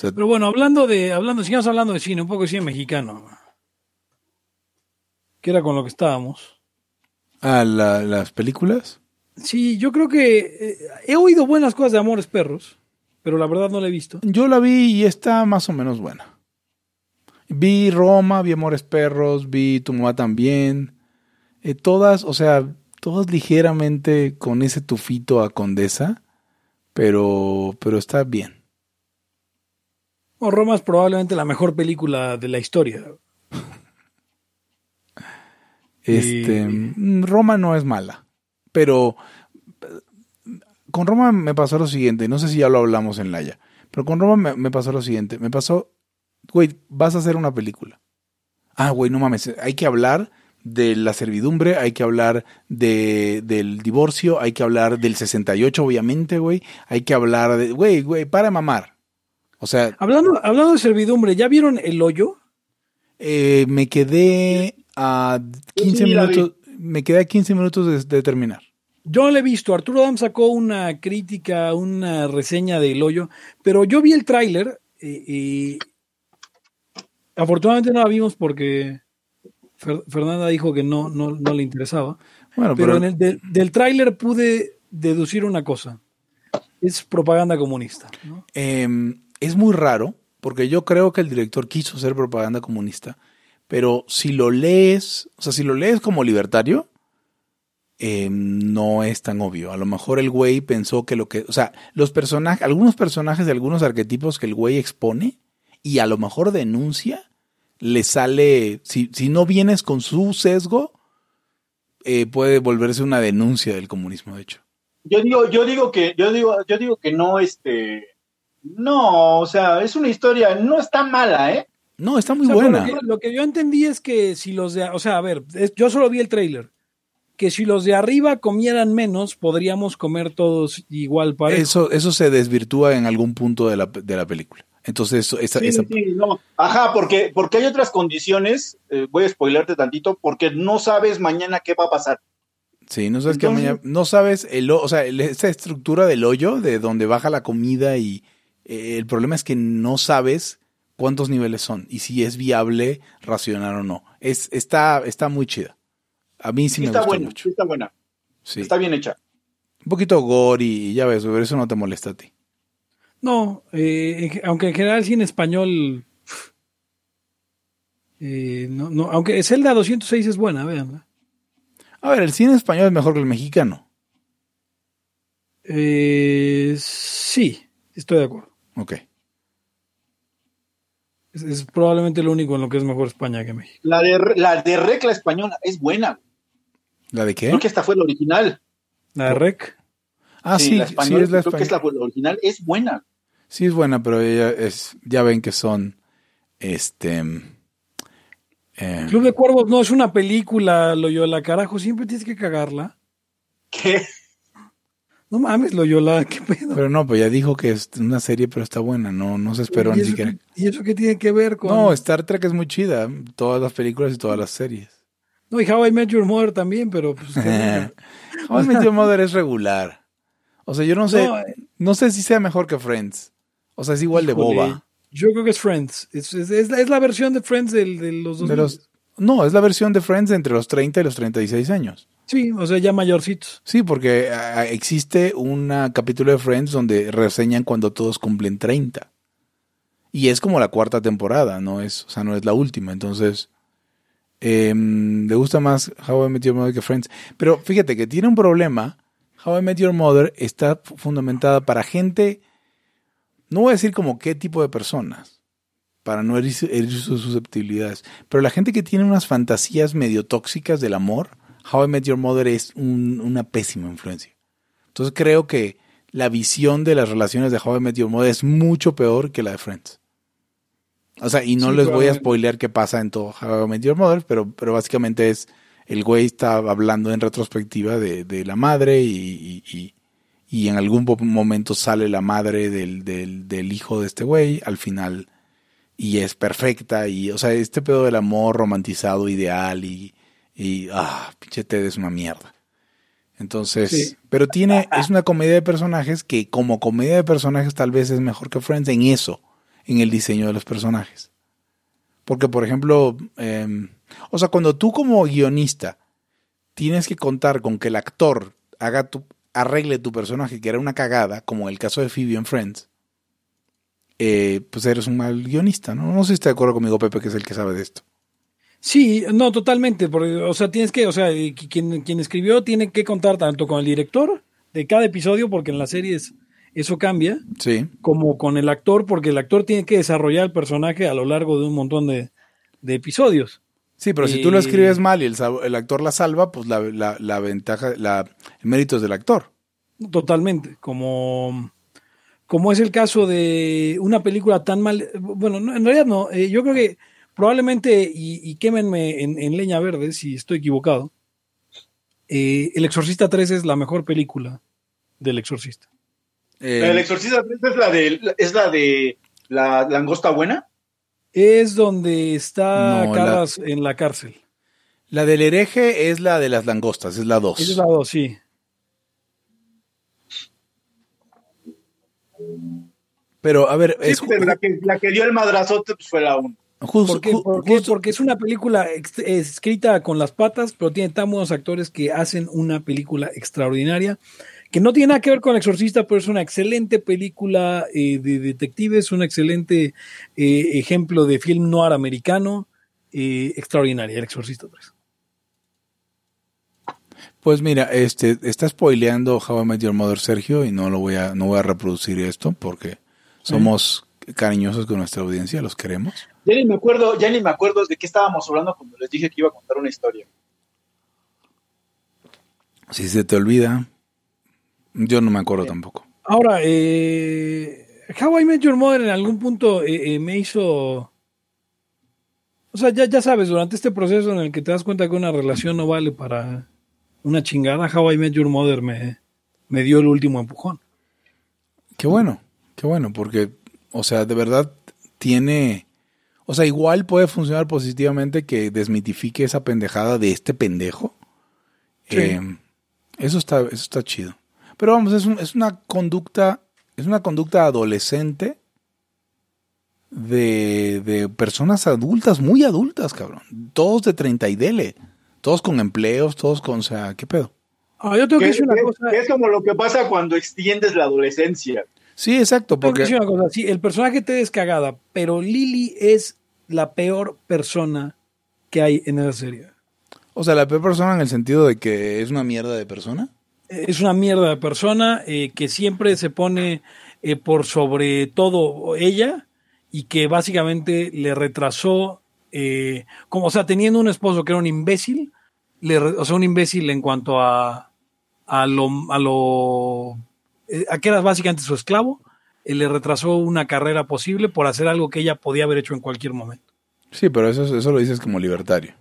Pero bueno, hablando de, hablando, sigamos hablando de cine, un poco de cine mexicano. Que era con lo que estábamos. Ah, las películas. Sí, yo creo que eh, he oído buenas cosas de Amores Perros, pero la verdad no la he visto. Yo la vi y está más o menos buena. Vi Roma, vi Amores Perros, vi Tu mamá también. Eh, todas, o sea, todas ligeramente con ese tufito a Condesa, pero, pero está bien. Roma es probablemente la mejor película de la historia. Este, mm, Roma no es mala, pero con Roma me pasó lo siguiente, no sé si ya lo hablamos en Laia, pero con Roma me, pasó lo siguiente, me pasó, güey, vas a hacer una película. Ah, güey, no mames, hay que hablar de la servidumbre, hay que hablar de, del divorcio, hay que hablar del 68, obviamente, güey, hay que hablar de, güey, güey, para mamar. O sea... Hablando, hablando de servidumbre, ¿ya vieron El Hoyo? Eh, me quedé a 15 minutos, me quedé a 15 minutos de, terminar. Yo no lo he visto. Arturo Dam sacó una crítica, una reseña del hoyo, pero yo vi el tráiler y, afortunadamente no la vimos porque Fernanda dijo que no, no, le interesaba. Bueno, pero, en el del tráiler pude deducir una cosa. Es propaganda comunista. Em, es muy raro, porque yo creo que el director quiso ser propaganda comunista, pero si lo lees, o sea, si lo lees como libertario, eh, no es tan obvio. A lo mejor el güey pensó que lo que, o sea, los personajes, algunos personajes de algunos arquetipos que el güey expone y a lo mejor denuncia, le sale, si, si no vienes con su sesgo, eh, puede volverse una denuncia del comunismo, de hecho. Yo digo, yo digo que, yo digo, yo digo que no, este, no, o sea, es una historia, no está mala, ¿eh? No, está muy buena. Lo que, yo entendí es que si los de, o sea, a ver, yo solo vi el trailer. Que si los de arriba comieran menos, podríamos comer todos igual para eso. Eso se desvirtúa en algún punto de la, de la película. Entonces, esa, sí, Sí, no. Ajá, porque, porque hay otras condiciones, eh, voy a spoilarte tantito, porque no sabes mañana qué va a pasar. Sí, no sabes mañana, no sabes el, o sea, esa estructura del hoyo de donde baja la comida y eh, el problema es que no sabes cuántos niveles son y si es viable racionar o no. Es, está, está muy chida. A mí sí, me está gustó buena, mucho. está buena. Está bien hecha. Un poquito gore y ya ves, eso no te molesta a ti. No, eh, aunque en general sí en español. Eh, no, no, aunque Zelda 206 es buena, vean. A ver, el cine español es mejor que el mexicano. Eh, sí, estoy de acuerdo. Ok. Es, probablemente lo único en lo que es mejor España que México. La de, la de Rec, la española, es buena. ¿La de qué? Creo que esta fue la original. ¿La de Rec? Ah, sí, sí, es la creo que es la, original, es buena. Sí, es buena, pero ella es, ya ven que son, este... Eh, Club de Cuervos no es una película, lo yo la carajo, siempre tienes que cagarla. ¿Qué? No mames, Loyola, qué pedo. Pero no, pues ya dijo que es una serie, pero está buena, no, no se esperó ni siquiera. ¿Y eso qué tiene que ver con.? No, Star Trek es muy chida, todas las películas y todas las series. No, y How I Met Your Mother también, pero pues. How I Met Your Mother es regular. O sea, yo no sé, eh. no, sé si sea mejor que Friends. O sea, es igual de boba. Yo creo que es Friends. Es, es, la, versión de Friends de los dos. De los, no, es la versión de Friends entre los 30 y los 36 años. Sí, o sea, ya mayorcitos. Sí, porque ah, existe un capítulo de Friends donde reseñan cuando todos cumplen 30. Y es como la cuarta temporada, no es, o sea, no es la última. Entonces, em, le gusta más How I Met Your Mother que Friends. Pero fíjate que tiene un problema. How I Met Your Mother está fundamentada para gente, no voy a decir como qué tipo de personas, para no herir sus susceptibilidades, pero la gente que tiene unas fantasías medio tóxicas del amor How I Met Your Mother es una pésima influencia. Entonces creo que la visión de las relaciones de How I Met Your Mother es mucho peor que la de Friends. O sea, y no les voy a spoilear qué pasa en todo How I Met Your Mother, pero, pero básicamente es el güey está hablando en retrospectiva de, la madre y, y, en algún momento sale la madre del, del, del hijo de este güey al final y es perfecta y, o sea, este pedo del amor romantizado, ideal y, y, ah, pinche Ted es una mierda. Entonces, pero tiene, es una comedia de personajes que como comedia de personajes tal vez es mejor que Friends en eso, en el diseño de los personajes. Porque, por ejemplo, em, o sea, cuando tú como guionista tienes que contar con que el actor haga tu, arregle tu personaje, que era una cagada, como el caso de Phoebe en Friends, eh, pues eres un mal guionista, ¿no? No sé si está de acuerdo conmigo, Pepe, que es el que sabe de esto. Sí, no, totalmente. Porque, o sea, tienes que, o sea, quien, quien escribió tiene que contar tanto con el director de cada episodio, porque en las series eso cambia, sí. como con el actor, porque el actor tiene que desarrollar el personaje a lo largo de un montón de, episodios. Sí, pero si tú lo escribes mal y el, el actor la salva, pues la, la, la ventaja, la, el mérito es del actor. Totalmente, como como es el caso de una película tan mal, bueno, en realidad no, eh, yo creo que probablemente, y, quémenme en, leña verde si estoy equivocado, eh, El Exorcista 3 es la mejor película del Exorcista. ¿El Exorcista 3 es la de, es la, de la langosta buena? Es donde está Carras en la cárcel. La del hereje es la de las langostas, es la 2. Es la 2, sí. Pero, a ver. es, la, que, dio el madrazote pues, fue la 1. Porque es una película escrita con las patas, pero tiene tan buenos actores que hacen una película extraordinaria, que no tiene nada que ver con El Exorcista, pero es una excelente película eh, de detectives, un excelente eh, ejemplo de film noir americano, eh, extraordinaria, El Exorcista 3. Pues mira, este está spoileando How I Met Your Mother Sergio y no lo voy a no voy a reproducir esto porque somos cariñosos con nuestra audiencia, los queremos. Ya ni me acuerdo, ya ni me acuerdo de qué estábamos hablando cuando les dije que iba a contar una historia. Si se te olvida, yo no me acuerdo tampoco. Ahora, eh, How I Met Your Mother en algún punto eh, eh, me hizo... O sea, ya, ya sabes, durante este proceso en el que te das cuenta que una relación no vale para una chingada, How I Met Your Mother me, me dio el último empujón. Qué bueno, qué bueno, porque, o sea, de verdad tiene... O sea, igual puede funcionar positivamente que desmitifique esa pendejada de este pendejo. Eh, eso, está, eso está chido. Pero vamos, es, es una conducta, es una conducta adolescente de, de, personas adultas, muy adultas, cabrón. Todos de 30 y dele. Todos con empleos, todos con, o sea, ¿qué pedo? Ah, yo tengo que decir una cosa. Es como lo que pasa cuando extiendes la adolescencia. Sí, exacto. Porque... Una cosa. Sí, el personaje te descagada, pero Lily es la peor persona que hay en esa serie. O sea, la peor persona en el sentido de que es una mierda de persona. Es una mierda de persona eh, que siempre se pone eh, por sobre todo ella y que básicamente le retrasó, eh, como o sea, teniendo un esposo que era un imbécil, le, o sea, un imbécil en cuanto a, a lo, a lo, a que era básicamente su esclavo, le retrasó una carrera posible por hacer algo que ella podía haber hecho en cualquier momento. Sí, pero eso, eso lo dices como libertario.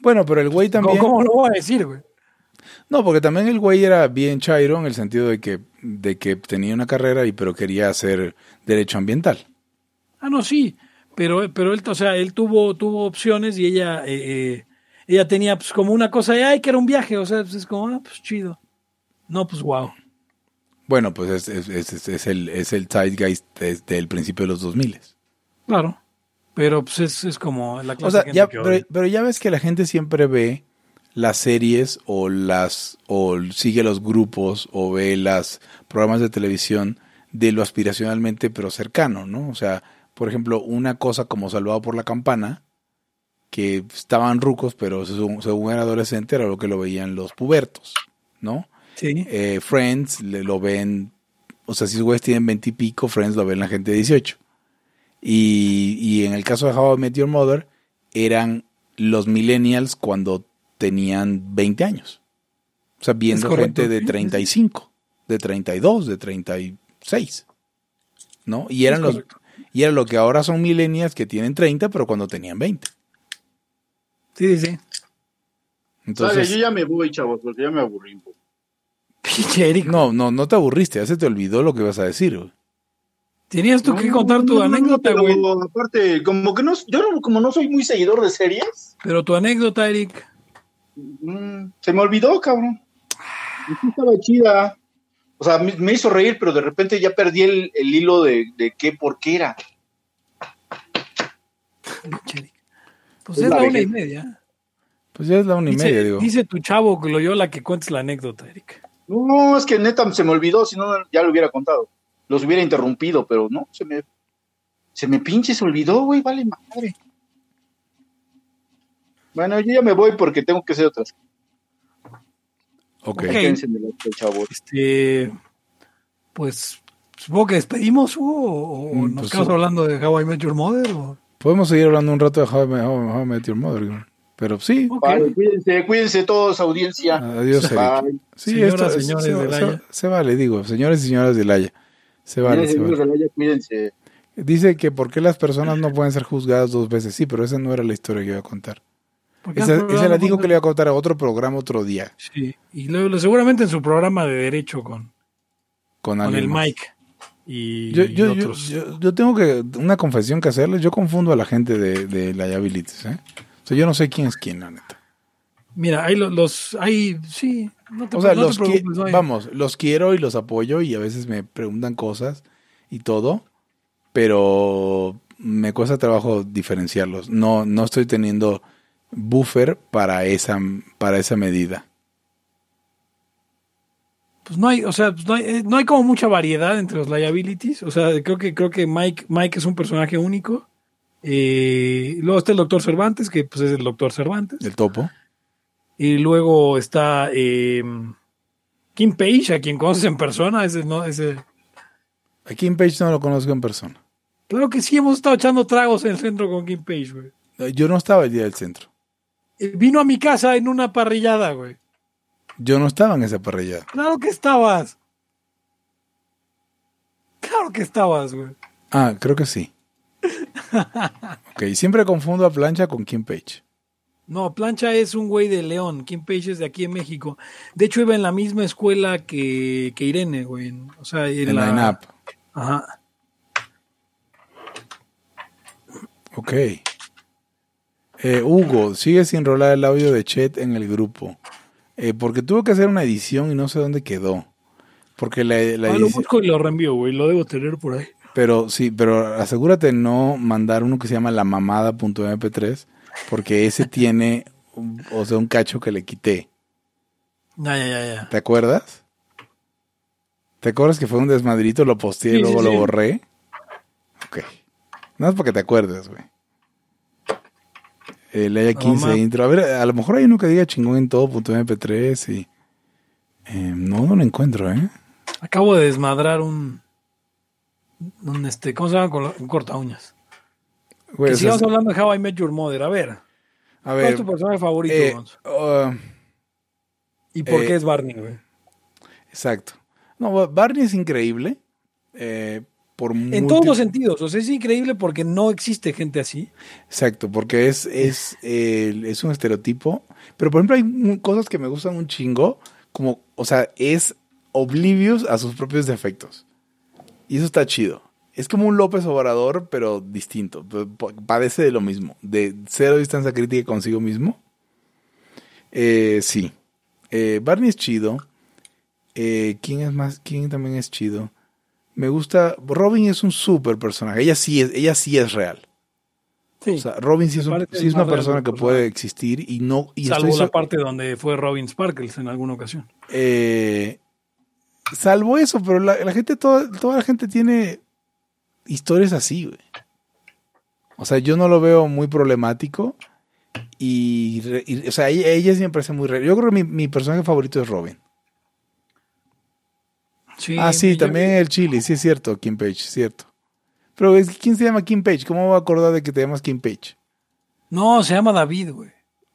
Bueno, pero el güey también. ¿Cómo, lo voy a decir, güey? No, porque también el güey era bien chairo en el sentido de que, de que tenía una carrera y pero quería hacer derecho ambiental. Ah, no, sí. Pero, pero él, o sea, él tuvo, tuvo opciones y ella, eh, eh, ella tenía pues como una cosa de, ay, que era un viaje. O sea, pues, es como, ah, pues chido. No, pues wow. Bueno, pues es, es, es, el, es el zeitgeist desde el principio de los 2000. Claro, pero pues es, es como la clase o sea, ya, pero, ya ves que la gente siempre ve las series o las o sigue los grupos o ve los programas de televisión de lo aspiracionalmente pero cercano, ¿no? O sea, por ejemplo, una cosa como Salvado por la Campana, que estaban rucos, pero según, según era adolescente era lo que lo veían los pubertos, ¿no? Sí. Eh, Friends le, lo ven, o sea, si los güeyes tienen 20 y pico, Friends lo ven la gente de 18. Y, y en el caso de How I Met Your Mother, eran los millennials cuando tenían 20 años. O sea, viendo gente de 35, de 32, de 36. ¿No? Y eran los y era lo que ahora son millennials que tienen 30, pero cuando tenían 20. Sí, sí, sí. Entonces, yo ya me voy, chavos, porque ya me aburrí un poco. No, no, no te aburriste, ya se te olvidó lo que ibas a decir, Tenías tú que contar tu anécdota, güey. aparte, como que no, yo como no soy muy seguidor de series. Pero tu anécdota, Eric. Mm, se me olvidó, cabrón. Estaba chida. O sea, me, me hizo reír, pero de repente ya perdí el, el hilo de, de qué, por qué era. Pues Es es la la una y media. Pues ya es la una y Dice, media, digo. dice tu chavo que lo yo la que cuentes la anécdota, Eric. No, es que neta se me olvidó, si no ya lo hubiera contado. Los hubiera interrumpido, pero no, se me, se me pinche se olvidó, güey, vale madre. Bueno, yo ya me voy porque tengo que hacer otras. Ok. Ok. Quédense en el chavo. Este, pues supongo que despedimos Hugo, o, Mm, nos pues, quedamos hablando de How I Met Your Mother. O... Podemos seguir hablando un rato de How I Met, How I- Met Your Mother, güey. Pero sí. Ok. Vale, cuídense, cuídense todos, audiencia. Adiós, Eric. Bye. Sí, Señoras, esto- señores se, del se- Haya. se vale, digo, señores y señoras del Haya. Se vale, Señores, se vale. de la Haya, cuídense. Dice que por qué las personas no pueden ser juzgadas dos veces. Sí, pero esa no era la historia que iba a contar. Esa, esa la dijo que le iba a contar a otro programa otro día Sí, y luego seguramente en su programa de derecho con, con, con el. Mike y, Yo, y yo, yo, otros. yo- yo tengo que una confesión que hacerles. Yo confundo a la gente de, de liabilities. ¿eh? O sea, yo no sé quién es quién, la neta. Mira, hay los, los hay, sí, no te, O sea, no te los qui- preocupes, no hay- vamos, los quiero y los apoyo y a veces me preguntan cosas y todo, pero me cuesta trabajo diferenciarlos. No, no estoy teniendo buffer para esa, para esa medida. Pues no hay, o sea, pues no hay, eh, no hay como mucha variedad entre los liabilities. O sea, creo que, creo que Mike, Mike es un personaje único. Eh, luego está el doctor Cervantes, que pues es el doctor Cervantes. El topo. Y luego está eh, Kim Page, a quien conoces en persona. Ese, no, ese, A Kim Page no lo conozco en persona. claro que sí, hemos estado echando tragos en el centro con Kim Page, güey. Yo no estaba el día del centro. Eh, Vino a mi casa en una parrillada, güey. Yo no estaba en esa parrilla. Claro que estabas. Claro que estabas, güey. Ah, creo que sí. Ok, siempre confundo a Plancha con Kim Page. No, Plancha es un güey de León. Kim Page es de aquí en México. De hecho, iba en la misma escuela que, que Irene, güey. O sea, en, En la. Line Up. Ajá. Ok. Eh, Hugo, sigue sin rolar el audio de Chet en el grupo. Eh, porque tuvo que hacer una edición y no sé dónde quedó. Porque la, la Ah, lo busco y lo reenvío, güey. Lo debo tener por ahí. Pero sí, pero asegúrate de no mandar uno que se llama la mamada.mp3 porque ese tiene, o sea, un cacho que le quité. Ya, ya, ya, ya. ¿Te acuerdas? ¿Te acuerdas que fue un desmadrito? Lo posteé y luego sí, lo sí. borré. Ok. No es porque te acuerdes, güey. Eh, le haya No, 15 ma. intro. A ver, a lo mejor hay uno que diga chingón en todo punto MP3 y... eh, no, no lo encuentro, ¿eh? Acabo de desmadrar un. Un este, ¿Cómo se llama? Un corta uñas. Güey, que o sea, sigamos hablando de How I Met Your Mother. A ver, a ¿cuál ver, es tu personaje favorito, eh, uh, ¿Y por eh, qué es Barney, güey? exacto. No, Ba- Barney es increíble. eh, por En todos los sentidos. O sea, es increíble porque no existe gente así. Exacto, porque es, es, eh, es un estereotipo. Pero, por ejemplo, hay cosas que me gustan un chingo. Como, o sea, es oblivious a sus propios defectos. Y eso está chido. Es como un López Obrador, pero distinto. Padece de lo mismo. De cero distancia crítica consigo mismo. Eh, sí. Eh, Barney es chido. Eh, ¿Quién es más? ¿Quién también es chido? Me gusta. Robin es un súper personaje. Ella sí es, ella sí es real. Sí. O sea, Robin sí es, un- sí una persona que puede existir y no. Y Salvo estoy la parte donde fue Robin Sparkles en alguna ocasión. eh, salvo eso, pero la, la gente, toda, toda la gente tiene historias así, güey. O sea, yo no lo veo muy problemático. Y, y, o sea, ella, ella sí me parece muy real. Yo creo que mi, mi personaje favorito es Robin. Sí, ah, sí, yo- también el Chile, sí es cierto, Kim Page, cierto. Pero, ¿quién se llama Kim Page? ¿Cómo me voy a acordar de que te llamas Kim Page? No, se llama David, güey.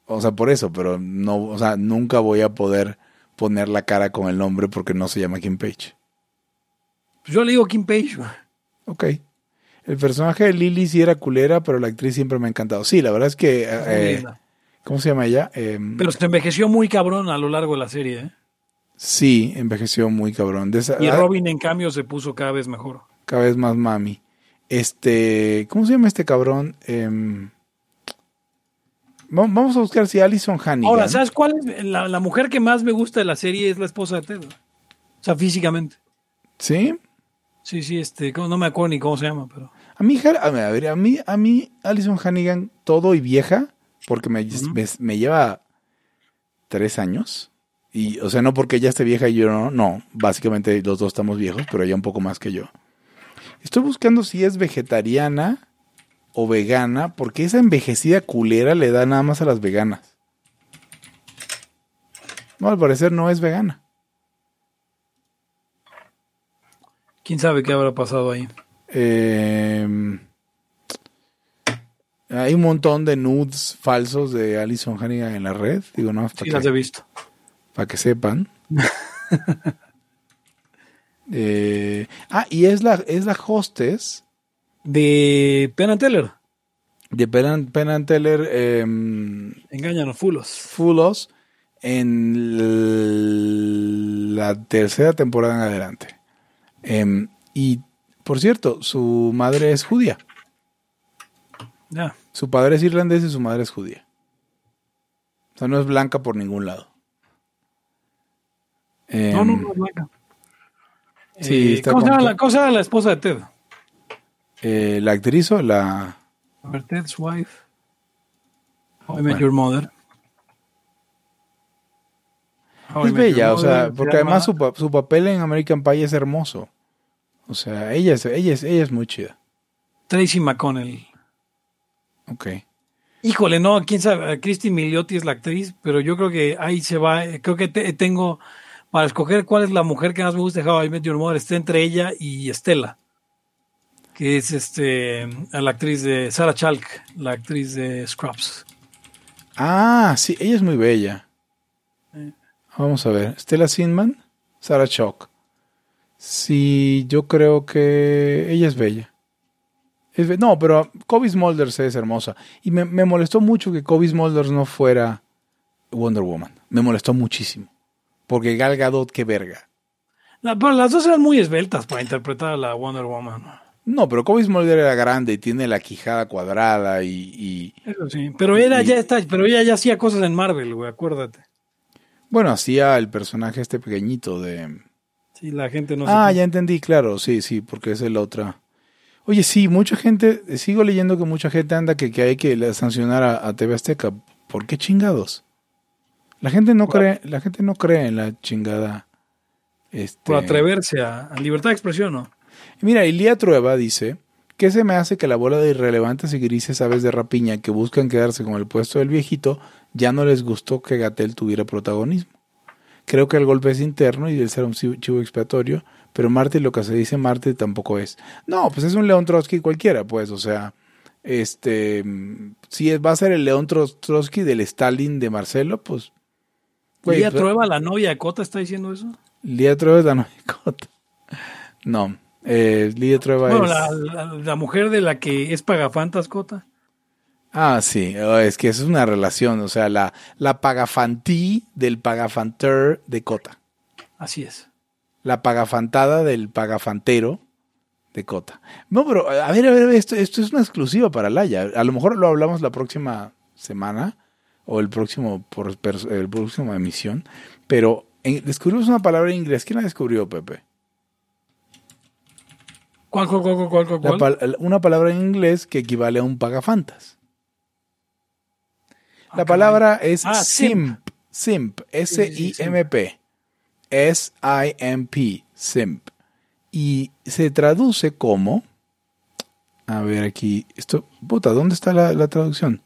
O sea, por eso, pero no, o sea, nunca voy a poder poner la cara con el nombre porque no se llama Kim Page. Pues yo le digo Kim Page. Ok. El personaje de Lily sí era culera, pero la actriz siempre me ha encantado. Sí, la verdad es que... Eh, linda. ¿Cómo se llama ella? Eh, Pero se envejeció muy cabrón a lo largo de la serie, ¿eh? sí, envejeció muy cabrón. De esa- Y ah, Robin, en cambio, se puso cada vez mejor. Cada vez más mami. Este... ¿Cómo se llama este cabrón? Va- vamos a buscar si Alison Hannigan... Ahora, ¿sabes cuál es? La, la mujer que más me gusta de la serie es la esposa de Ted. O sea, físicamente. ¿Sí? Sí, sí, este, no me acuerdo ni cómo se llama, pero. A mí, a ver, a mí, a mí, Alison Hannigan, todo y vieja, porque me, me, me, lleva tres años. Y, o sea, no porque ella esté vieja y yo no, no, básicamente los dos estamos viejos, pero ella un poco más que yo. Estoy buscando si es vegetariana o vegana, porque esa envejecida culera le da nada más a las veganas. No, al parecer no es vegana. ¿Quién sabe qué habrá pasado ahí? Eh, hay un montón de nudes falsos de Alison Hannigan en la red. Digo, no, sí, las he visto. Para que sepan. Eh, ah, y es la, es la hostess. De Penn Teller. De Penn, Penn Teller. Eh, Engáñanos, Fulos. Fulos. En la tercera temporada en adelante. Em, y, por cierto, su madre es judía. Ya. Su padre es irlandés y su madre es judía. O sea, no es blanca por ningún lado. no, no, no es blanca. Sí, eh, ¿cómo, se llama la, cosa la esposa de Ted? Eh, ¿La actriz o la...? Ted's wife. How I Met Your Mother. es bella, o sea, porque además su, su, papel en American Pie es hermoso. O sea, ella es, ella es, ella es muy chida. Tracy McConnell. Ok. Híjole, no, quién sabe, Christy Miliotti es la actriz, pero yo creo que ahí se va, creo que tengo, para escoger cuál es la mujer que más me gusta de How I Met Your Mother, está entre ella y Estela, que es este, la actriz de Sarah Chalk, la actriz de Scrubs. Ah, sí, ella es muy bella. Vamos a ver, Stella Sinman, Sarah Chalk. Sí, yo creo que ella es bella no, pero Kobe Smulders es hermosa. Y me, molestó mucho que Kobe Smulders no fuera Wonder Woman. Me molestó muchísimo. Porque Gal Gadot, qué verga. pero las dos eran muy esbeltas para interpretar a la Wonder Woman. No, pero Kobe Smulders era grande y tiene la quijada cuadrada y... Eso sí, pero, era, ya está, pero ella ya hacía cosas en Marvel, güey, acuérdate. Bueno, hacía el personaje este pequeñito de... Sí, la gente no Ah, ya entendí, claro, sí, sí, porque es el otra... Oye, sí, mucha gente, sigo leyendo que mucha gente anda que, hay que sancionar a, TV Azteca. ¿Por qué chingados? La gente no cree, la gente no cree en la chingada. Este... Por atreverse a, libertad de expresión, ¿no? Mira, Ilía Trueba dice, ¿qué se me hace que la bola de irrelevantes y grises aves de rapiña que buscan quedarse con el puesto del viejito ya no les gustó que Gatel tuviera protagonismo? Creo que el golpe es interno y el ser un chivo expiatorio pero Marte lo que se dice Marte tampoco es. No, pues es un León Trotsky cualquiera, pues, o sea, este, si va a ser el León Trotsky del Stalin de Marcelo, pues... ¿Lía pues, Trueba, la novia de Cota, está diciendo eso? Lía Trueba es la novia de Cota. No, eh, Lía Trueba es... La, la, mujer de la que es Pagafantas Cota. Ah, sí, oh, es que es una relación, o sea, la, la pagafantí del pagafanter de Cota. Así es la pagafantada del pagafantero de Cota. No, pero a ver, a ver, esto, esto es una exclusiva para Laya. A lo mejor lo hablamos la próxima semana o el próximo, por, el próximo emisión, pero descubrimos una palabra en inglés. ¿Quién la descubrió, Pepe? ¿Cuál, cuál, cuál, cuál, cuál? una palabra en inglés que equivale a un pagafantas. La palabra es ah, simp, simp, S-I-M-P. S-I-M-P, SIMP. Y se traduce como, a ver aquí, esto, puta, ¿dónde está la, traducción?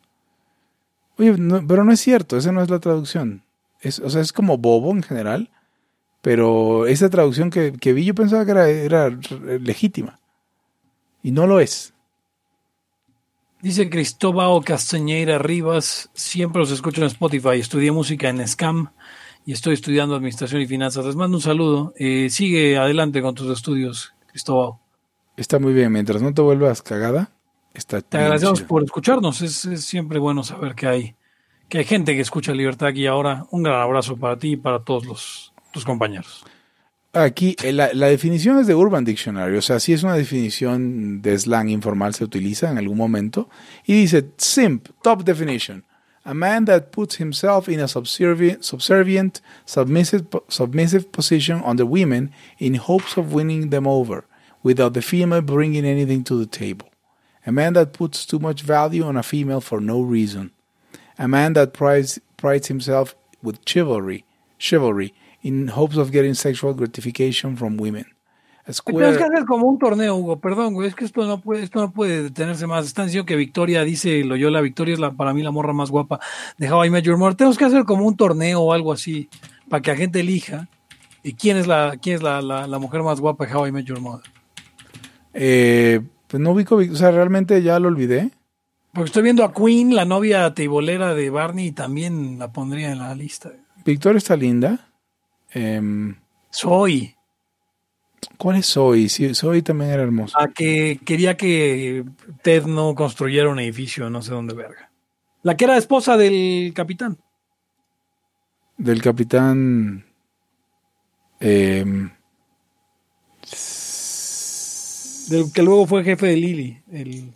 Oye, pero no es cierto, esa no es la traducción. Es, o sea, es como bobo en general, pero esa traducción que, vi yo pensaba que era, era legítima. Y no lo es. Dice Cristóbal Castañeira Rivas, siempre los escucho en Spotify, estudié música en SCAM y estoy estudiando Administración y Finanzas. Les mando un saludo. Eh, sigue adelante con tus estudios, Cristóbal. Está muy bien. Mientras no te vuelvas cagada, está Te agradecemos por escucharnos. Es, siempre bueno saber que hay, que hay gente que escucha Libertad aquí ahora. Un gran abrazo para ti y para todos los, tus compañeros. Aquí eh, la, la, definición es de Urban Dictionary, o sea, sí es una definición de slang informal, se utiliza en algún momento, y dice SIMP, top definition, A man that puts himself in a subservient, subservient submissive, submissive position on the women in hopes of winning them over, without the female bringing anything to the table. A man that puts too much value on a female for no reason. A man that prides, prides himself with chivalry, chivalry in hopes of getting sexual gratification from women. A Tenemos que hacer como un torneo, Hugo. Perdón, güey. Es que esto no puede, esto no puede detenerse más. Están diciendo que Victoria, dice Loyola, Victoria es la, para mí la morra más guapa de How I Met Your Mother. Tenemos que hacer como un torneo o algo así para que la gente elija y quién es la, quién es la, la, la mujer más guapa de How I Met Your Mother. eh, pues no ubico, o sea, realmente ya lo olvidé. Porque estoy viendo a Queen, la novia teibolera de Barney, y también la pondría en la lista. Victoria está linda. Em, Soy. ¿Cuál es Zoe? Sí, Zoe también era hermosa. La que quería que Ted no construyera un edificio, no sé dónde verga. La que era esposa del capitán. Del capitán. em, Del que luego fue jefe de Lily. El,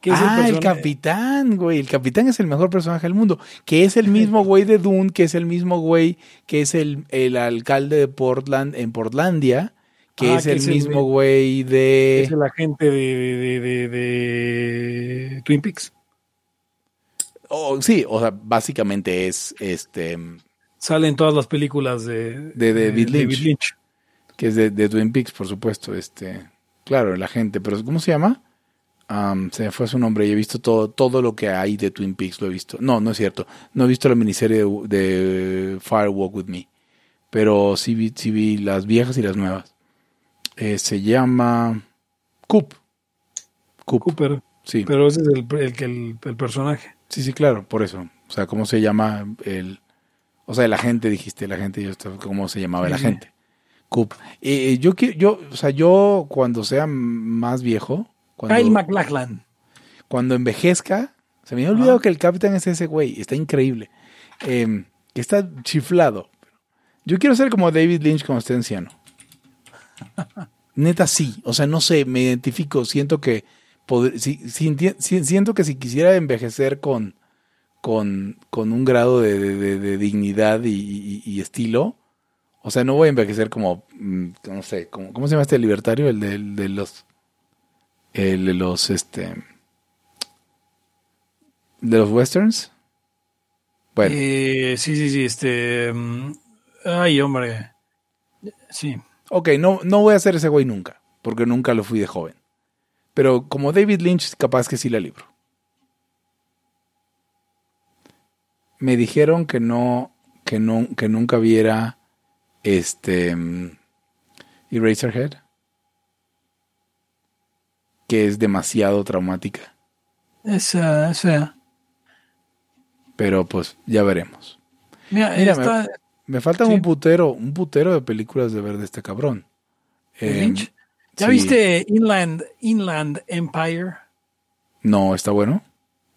que es ah, el, capitán, güey. El capitán es el mejor personaje del mundo. Que es el mismo güey de Dune, que es el mismo güey que es el, el alcalde de Portland en Portlandia, que Ah, es que el es mismo güey de. Es el agente de, de, de- de Twin Peaks. Oh, sí, o sea, básicamente es este. Sale en todas las películas de, De David Lynch. Lynch. que es de, de Twin Peaks, por supuesto, este, claro, el agente, pero ¿cómo se llama? Am, se me fue su nombre y he visto todo, todo lo que hay de Twin Peaks, lo he visto. No, no es cierto, no he visto la miniserie de, de Fire Walk With Me, pero sí vi, sí vi las viejas y las nuevas. Eh, se llama Coop. Coop, Cooper. sí, Pero ese es el, el, que el, el personaje. sí, sí, claro, por eso. O sea, ¿cómo se llama el... O sea, el agente, dijiste, el agente, yo estaba, ¿cómo se llamaba el Sí, sí. agente? Coop. Eh, yo, qui- yo, o sea, yo cuando sea más viejo, cuando, Kyle MacLachlan. cuando envejezca, se me había olvidado que el capitán es ese güey, está increíble. Eh, que está chiflado. Yo quiero ser como David Lynch cuando esté anciano. Neta sí, o sea, no sé, me identifico, siento que si- si enti- si- siento que si quisiera envejecer con, con, con un grado de, de- de- de dignidad y, y- y estilo, o sea, no voy a envejecer como, mm, no sé, como, ¿cómo se llama este libertario? El de, el de los, el de los, este, de los westerns. Bueno, Eh, sí, sí, sí. Este. mm, Ay, hombre. Sí. ok, no, no voy a ser ese güey nunca, porque nunca lo fui de joven. Pero como David Lynch, capaz que sí la libro. Me dijeron que no, que no, que nunca viera este mm, Eraserhead, que es demasiado traumática. Esa, esa. Pero pues ya veremos. Mira, Mira, está. Me faltan Sí. un putero, un putero de películas de ver de este cabrón. ¿de Eh, Lynch? ¿Ya sí. viste Inland, Inland Empire? No, está bueno.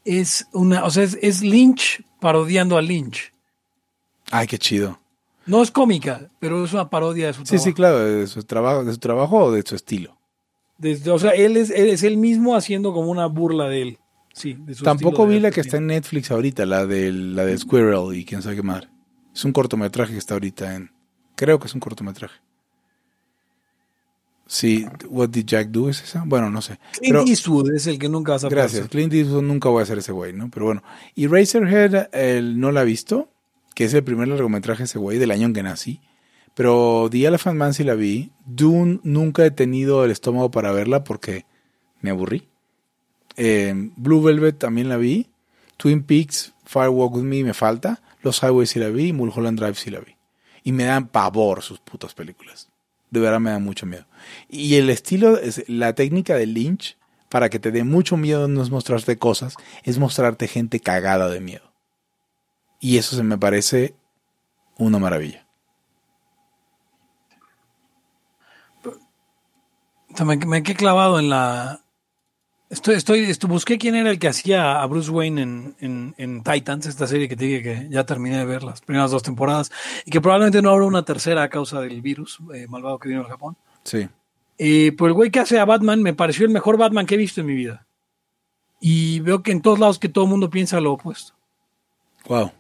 Es una, o sea, es, es Lynch parodiando a Lynch. Ay, qué chido. No es cómica, pero es una parodia de su Sí, trabajo. sí, claro, de su trabajo, de su trabajo o de su estilo. Desde- o sea, él es, él es él mismo haciendo como una burla de él. Sí, de su Tampoco vi la que está en Netflix ahorita, la de la de Squirrel y quién sabe qué madre. Es un cortometraje que está ahorita en. Creo que es un cortometraje. Sí, What Did Jack Do es esa? Bueno, no sé. Clint Pero- Eastwood es el que nunca vas a Gracias. Clint Eastwood nunca voy a ser ese güey, ¿no? Pero bueno. Y Razorhead, él no la ha visto, que es el primer largometraje ese güey del año en que nací. Pero The Elephant Man sí la vi. Dune nunca he tenido el estómago para verla porque me aburrí. Eh, Blue Velvet también la vi. Twin Peaks, Fire Walk With Me me falta. Los Highways sí la vi. Mulholland Drive sí la vi. Y me dan pavor sus putas películas. De verdad me da mucho miedo. Y el estilo, es- la técnica de Lynch, para que te dé mucho miedo no es mostrarte cosas, es mostrarte gente cagada de miedo. Y eso se me parece una maravilla. Sea, me, me quedé clavado en la. Estoy, estoy, esto, busqué quién era el que hacía a Bruce Wayne en, en, en Titans, esta serie que te dije que ya terminé de ver las primeras dos temporadas y que probablemente no habrá una tercera a causa del virus eh, malvado que vino al Japón. Sí. Eh, pues el güey que hace a Batman me pareció el mejor Batman que he visto en mi vida. Y veo que en todos lados que todo el mundo piensa lo opuesto. Wow.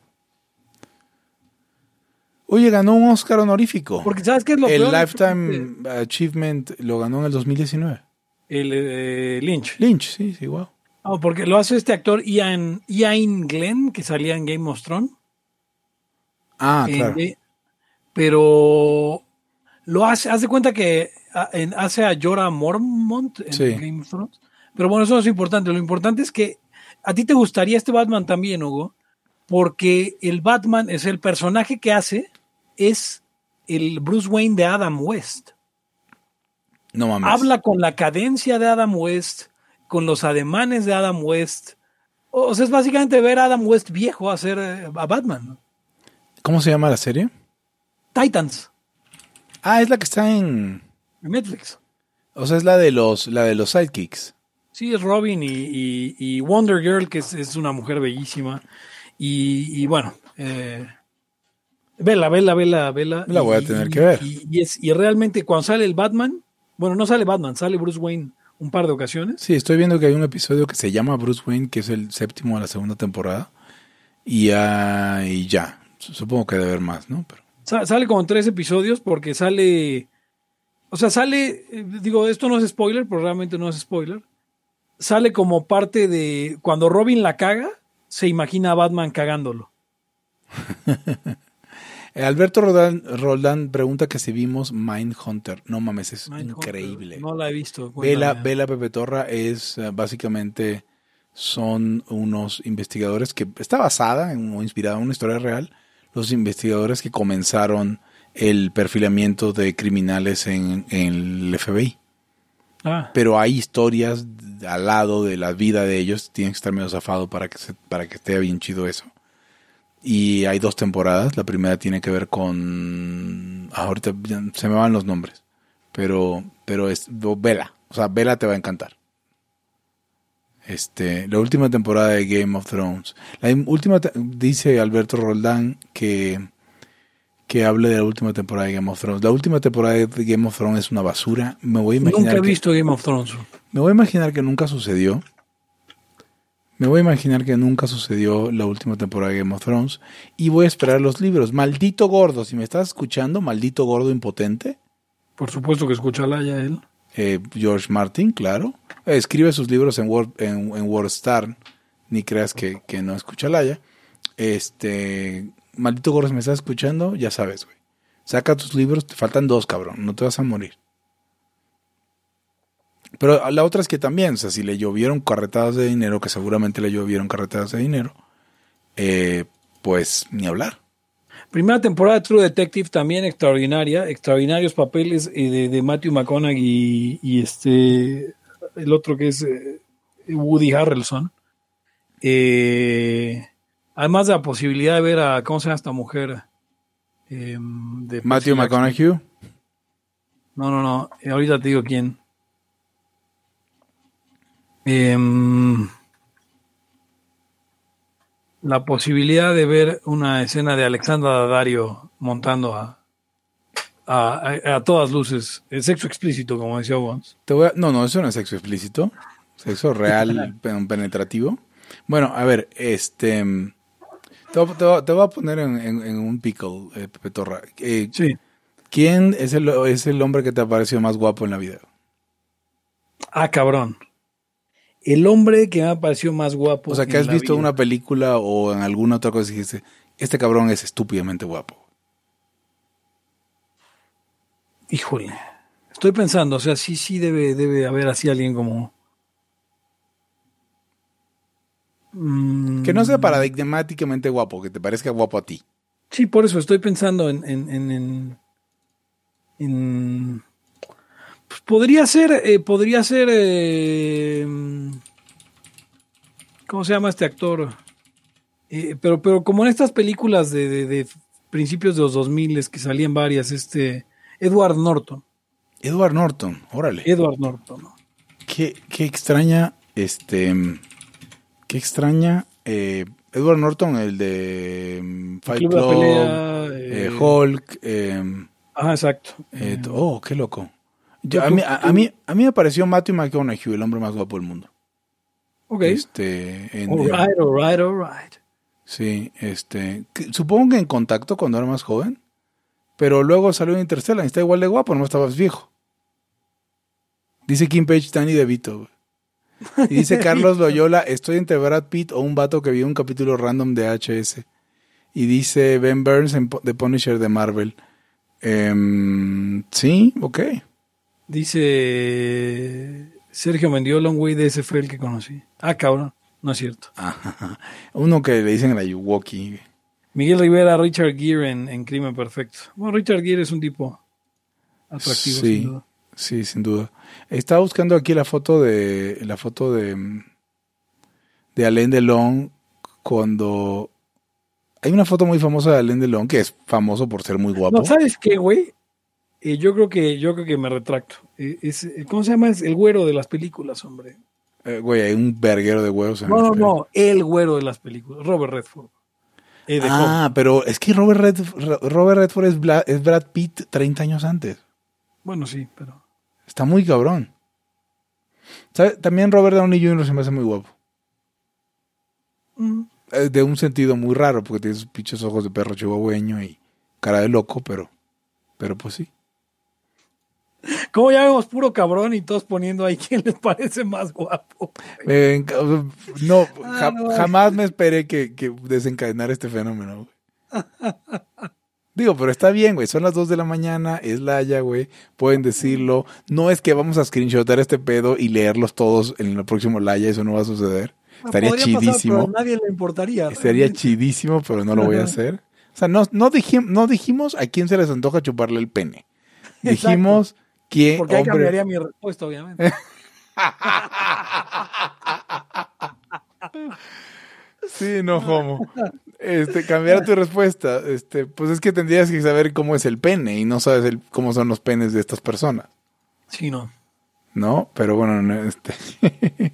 Oye, ganó un Oscar honorífico. Porque ¿sabes qué es lo el peor? Lifetime Achievement lo ganó en el 2019. El eh, Lynch. Lynch, sí, sí, wow. Ah, porque lo hace este actor Ian, Ian Glenn, que salía en Game of Thrones. Ah, Eh, claro. eh, pero lo hace, haz de cuenta que ah, en- hace a Jorah Mormont en Sí. Game of Thrones. Pero bueno, eso no es importante. Lo importante es que a ti te gustaría este Batman también, Hugo, porque el Batman es el personaje que hace, es el Bruce Wayne de Adam West. No mames. Habla con la cadencia de Adam West, con los ademanes de Adam West. O sea, es básicamente ver a Adam West viejo hacer eh, a Batman. ¿Cómo se llama la serie? Titans, Ah, es la que está en. en Netflix. O sea, es la de los, la de los sidekicks. Sí, es Robin y, y- y Wonder Girl, que es, es una mujer bellísima. Y, y bueno, eh, vela, vela, vela, vela. La voy a Y- tener y- que ver. Y, y es, y realmente cuando sale el Batman, bueno, no sale Batman, sale Bruce Wayne un par de ocasiones. Sí, estoy viendo que hay un episodio que se llama Bruce Wayne, que es el séptimo de la segunda temporada. Y, y ya. Supongo que debe haber más, ¿no? Pero, Sa- sale como tres episodios porque sale. O sea, sale. eh, Digo, esto no es spoiler, pero realmente no es spoiler. Sale como parte de. Cuando Robin la caga, se imagina a Batman cagándolo. Eh, Alberto Roldán, Roldán pregunta que si vimos Mindhunter. No mames, es increíble. No la he visto. Vela. Vela Pepe Torra es eh, básicamente son unos investigadores que está basada en o inspirada en una historia real. Los investigadores que comenzaron el perfilamiento de criminales en, en el FBI. Ah, Pero hay historias al lado de la vida de ellos. Tienen que estar medio zafado para que, se- para que esté bien chido eso. Y hay dos temporadas. La primera tiene que ver con... ah, ahorita se me van los nombres. Pero, pero es... Vela. O sea, Vela te va a encantar. Este, la última temporada de Game of Thrones. La última, dice Alberto Roldán que, que hable de la última temporada de Game of Thrones. La última temporada de Game of Thrones es una basura. Me voy a imaginar nunca he que- visto Game of Thrones. me voy a imaginar que nunca sucedió. Me voy a imaginar que nunca sucedió la última temporada de Game of Thrones. Y voy a esperar los libros. Maldito gordo, si me estás escuchando, maldito gordo impotente. Por supuesto que escucha ya él. eh, George Martin, claro. Eh, escribe sus libros en Word, en. Ni creas que, que no escucha Laya. Este, maldito gordo, si me estás escuchando, ya sabes, güey. Saca tus libros, te faltan dos, cabrón. No te vas a morir. Pero la otra es que también, o sea, si le llovieron carretadas de dinero, que seguramente le llovieron carretadas de dinero, eh, pues ni hablar. Primera temporada de True Detective también extraordinaria. Extraordinarios papeles eh, de, de Matthew McConaughey y, y este el otro que es eh, Woody Harrelson. Además de la posibilidad de ver a ¿cómo se llama esta mujer? De Matthew. McConaughey. No, no, no. ahorita te digo quién. Em, la posibilidad de ver una escena de Alexandra Daddario montando a, a, a- a todas luces. El sexo explícito, como decía Bones. Te voy a- no, no, eso no es sexo explícito. Sexo real, pen- penetrativo. Bueno, a ver, este. mm, Te, voy- te voy- te voy a poner en, en- en un pickle, eh, Pepe Torra. Eh, Sí. ¿Quién es el, es el hombre que te ha parecido más guapo en la vida? Ah, cabrón. El hombre que me ha parecido más guapo. O sea, que has visto vida. una película o en alguna otra cosa y dijiste, este cabrón es estúpidamente guapo. Híjole. Estoy pensando, o sea, sí, sí debe, debe haber así alguien como. Mm, Que no sea paradigmáticamente guapo, que te parezca guapo a ti. Sí, por eso estoy pensando en. en, en, en- en- pues podría ser. eh, podría ser. eh, ¿Cómo se llama este actor? Eh, pero, pero como en estas películas de, de- de principios de los 2000 que salían varias, este. Edward Norton. Edward Norton, órale. Edward Norton. ¿no? Qué, qué extraña, este, qué extraña, eh, Edward Norton, el de mm, Fight Club Pelea, Hulk, Ajá, exacto. oh, qué loco. Yo- a, mí, a, a mí, a mí me pareció Matthew McConaughey, el hombre más guapo del mundo. ok. Este, en- All right, all right, all right. Sí, este. que- Supongo que en contacto cuando era más joven. Pero luego salió en Interstellar y está igual de guapo, no estabas viejo. Dice Kim Page, Danny DeVito. Y dice Carlos Loyola, estoy entre Brad Pitt o un vato que vio un capítulo random de HS. Y dice Ben Burns en The Punisher de Marvel. Em, sí, ok. Dice Sergio Mendiola, un güey de ese fue el que conocí. Ah, cabrón, no es cierto. Ajá. Uno que le dicen la Yuwoki. Miguel Rivera, Richard Gere en, en Crimen Perfecto. Bueno, Richard Gere es un tipo atractivo, Sí. sin duda. Sí, sin duda. Estaba buscando aquí la foto de la foto de de Alain Delon cuando hay una foto muy famosa de Alain Delon que es famoso por ser muy guapo. No, ¿sabes qué, güey? Eh, yo creo que yo creo que me retracto. Eh, es, eh, ¿Cómo se llama? Es el güero de las películas, hombre. Eh, güey, hay un verguero de huevos en No, no, no, el güero de las películas, Robert Redford. Ah, pero es que Robert Redford, Robert Redford es, Bla- es Brad Pitt 30 años antes. Bueno, sí, pero Está muy cabrón. ¿Sabe? También Robert Downey Jr. se me hace muy guapo. mm, De un sentido muy raro, porque tiene sus pinches ojos de perro chihuahueño y cara de loco, pero, pero pues sí. Como ya vemos puro cabrón y todos poniendo ahí quién les parece más guapo. Eh, no, Ah, ja- jamás me esperé que, que desencadenar este fenómeno. güey. Digo, pero está bien, güey. Son las 2 de la mañana, es Laia, güey. Pueden decirlo. No es que vamos a screenshotar este pedo y leerlos todos en el próximo Laia, eso no va a suceder. Estaría Podría pasar, chidísimo. pero a nadie le importaría. Estaría realmente. chidísimo, pero no lo voy a hacer. O sea, no, no, dijim- no dijimos a quién se les antoja chuparle el pene. Exacto. Quién, Porque ahí cambiaría mi respuesta, obviamente. Sí, no, homo. Este, cambiar tu respuesta. Este, pues es que tendrías que saber cómo es el pene y no sabes el- cómo son los penes de estas personas, Sí, no. ¿no? Pero bueno, no, este.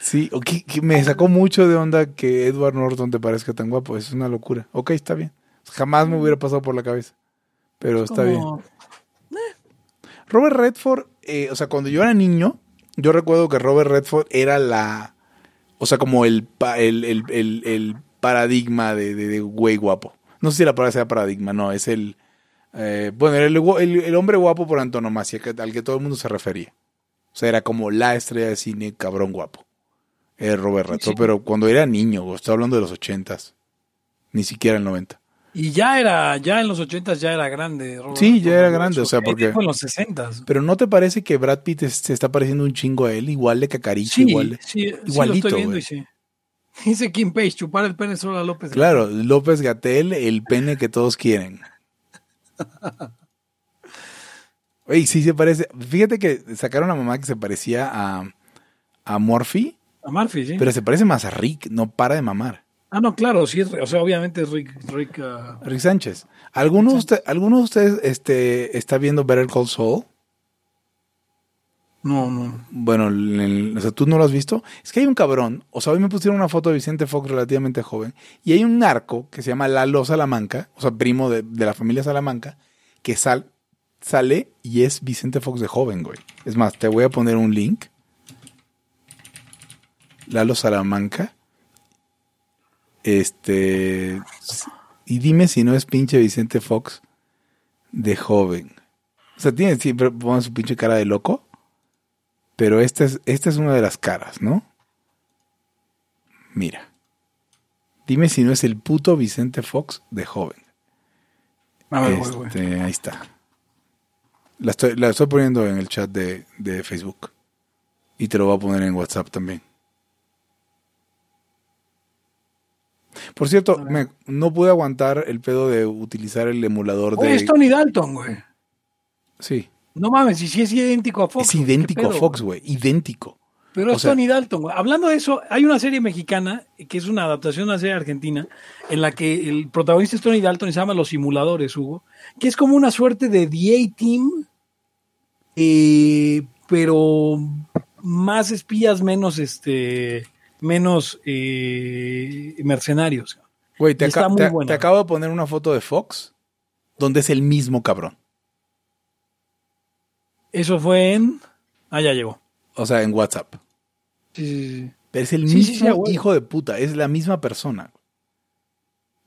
Sí, ok, que me sacó mucho de onda que Edward Norton te parezca tan guapo. Es una locura. Ok, está bien. Jamás me hubiera pasado por la cabeza. Pero está bien. Robert Redford, eh, o sea, cuando yo era niño, yo recuerdo que Robert Redford era la, o sea, como el, pa- el, el, el- el paradigma de, de, de güey guapo. No sé si la palabra sea paradigma, no, es el, eh, bueno, el, el- el hombre guapo por antonomasia, que- al que todo el mundo se refería. O sea, era como la estrella de cine cabrón guapo. Era Robert Redford, Sí. pero cuando era niño, estoy hablando de los ochentas, ni siquiera el 90. Y ya era, ya en los ochentas ya era grande. Robert Sí, ya era grande, o sea, Él porque- en los sesentas. Pero ¿no te parece que Brad Pitt es- se está pareciendo un chingo a él? Igual de cacarito, Sí, igual sí, sí lo igualito, estoy viendo güey. y sí. Dice Kim Page, chupar el pene solo a López. Claro, López Gatel, el pene que todos quieren. Oye, sí se parece. Fíjate que sacaron a mamá que se parecía a, a Morphy, A Murphy, sí. pero se parece más a Rick, no para de mamar. Ah, no, claro, sí es, o sea, obviamente es Rick, Rick Rick Sánchez. ¿Alguno, de usted- ¿alguno de ustedes este, está viendo Better Call Saul? no, no. Bueno, el- o sea, ¿tú no lo has visto? Es que hay un cabrón, o sea, hoy me pusieron una foto de Vicente Fox relativamente joven, y hay un narco que se llama Lalo Salamanca, o sea, primo de, de la familia Salamanca, que sal, sale y es Vicente Fox de joven, güey. Es más, te voy a poner un link. Lalo Salamanca. Este. Y dime si no es pinche Vicente Fox de joven. O sea, tiene siempre pone su pinche cara de loco. Pero esta es, esta es una de las caras, ¿no? Mira. Dime si no es el puto Vicente Fox de joven. A ver. Este, ahí está. La estoy, la estoy poniendo en el chat de, de Facebook. Y te lo voy a poner en WhatsApp también. Por cierto, me- no pude aguantar el pedo de utilizar el emulador Oye, de... es Tony Dalton, güey. Sí, No mames, y si es idéntico a Fox. es güey, ¿qué idéntico pedo, a Fox, güey. Idéntico. Pero O es sea- Tony Dalton, güey. Hablando de eso, hay una serie mexicana que es una adaptación de una serie argentina en la que el protagonista es Tony Dalton y se llama Los Simuladores, Hugo, que es como una suerte de The A-Team, eh, pero más espías, menos este menos eh, mercenarios. Güey, te, aca- acabo de poner una foto de Fox donde es el mismo cabrón. Eso fue en... Ah, ya llegó. O sea, en WhatsApp. Sí, sí, sí. Pero es el Sí, sí, sí, mismo a hijo de puta, es la misma persona.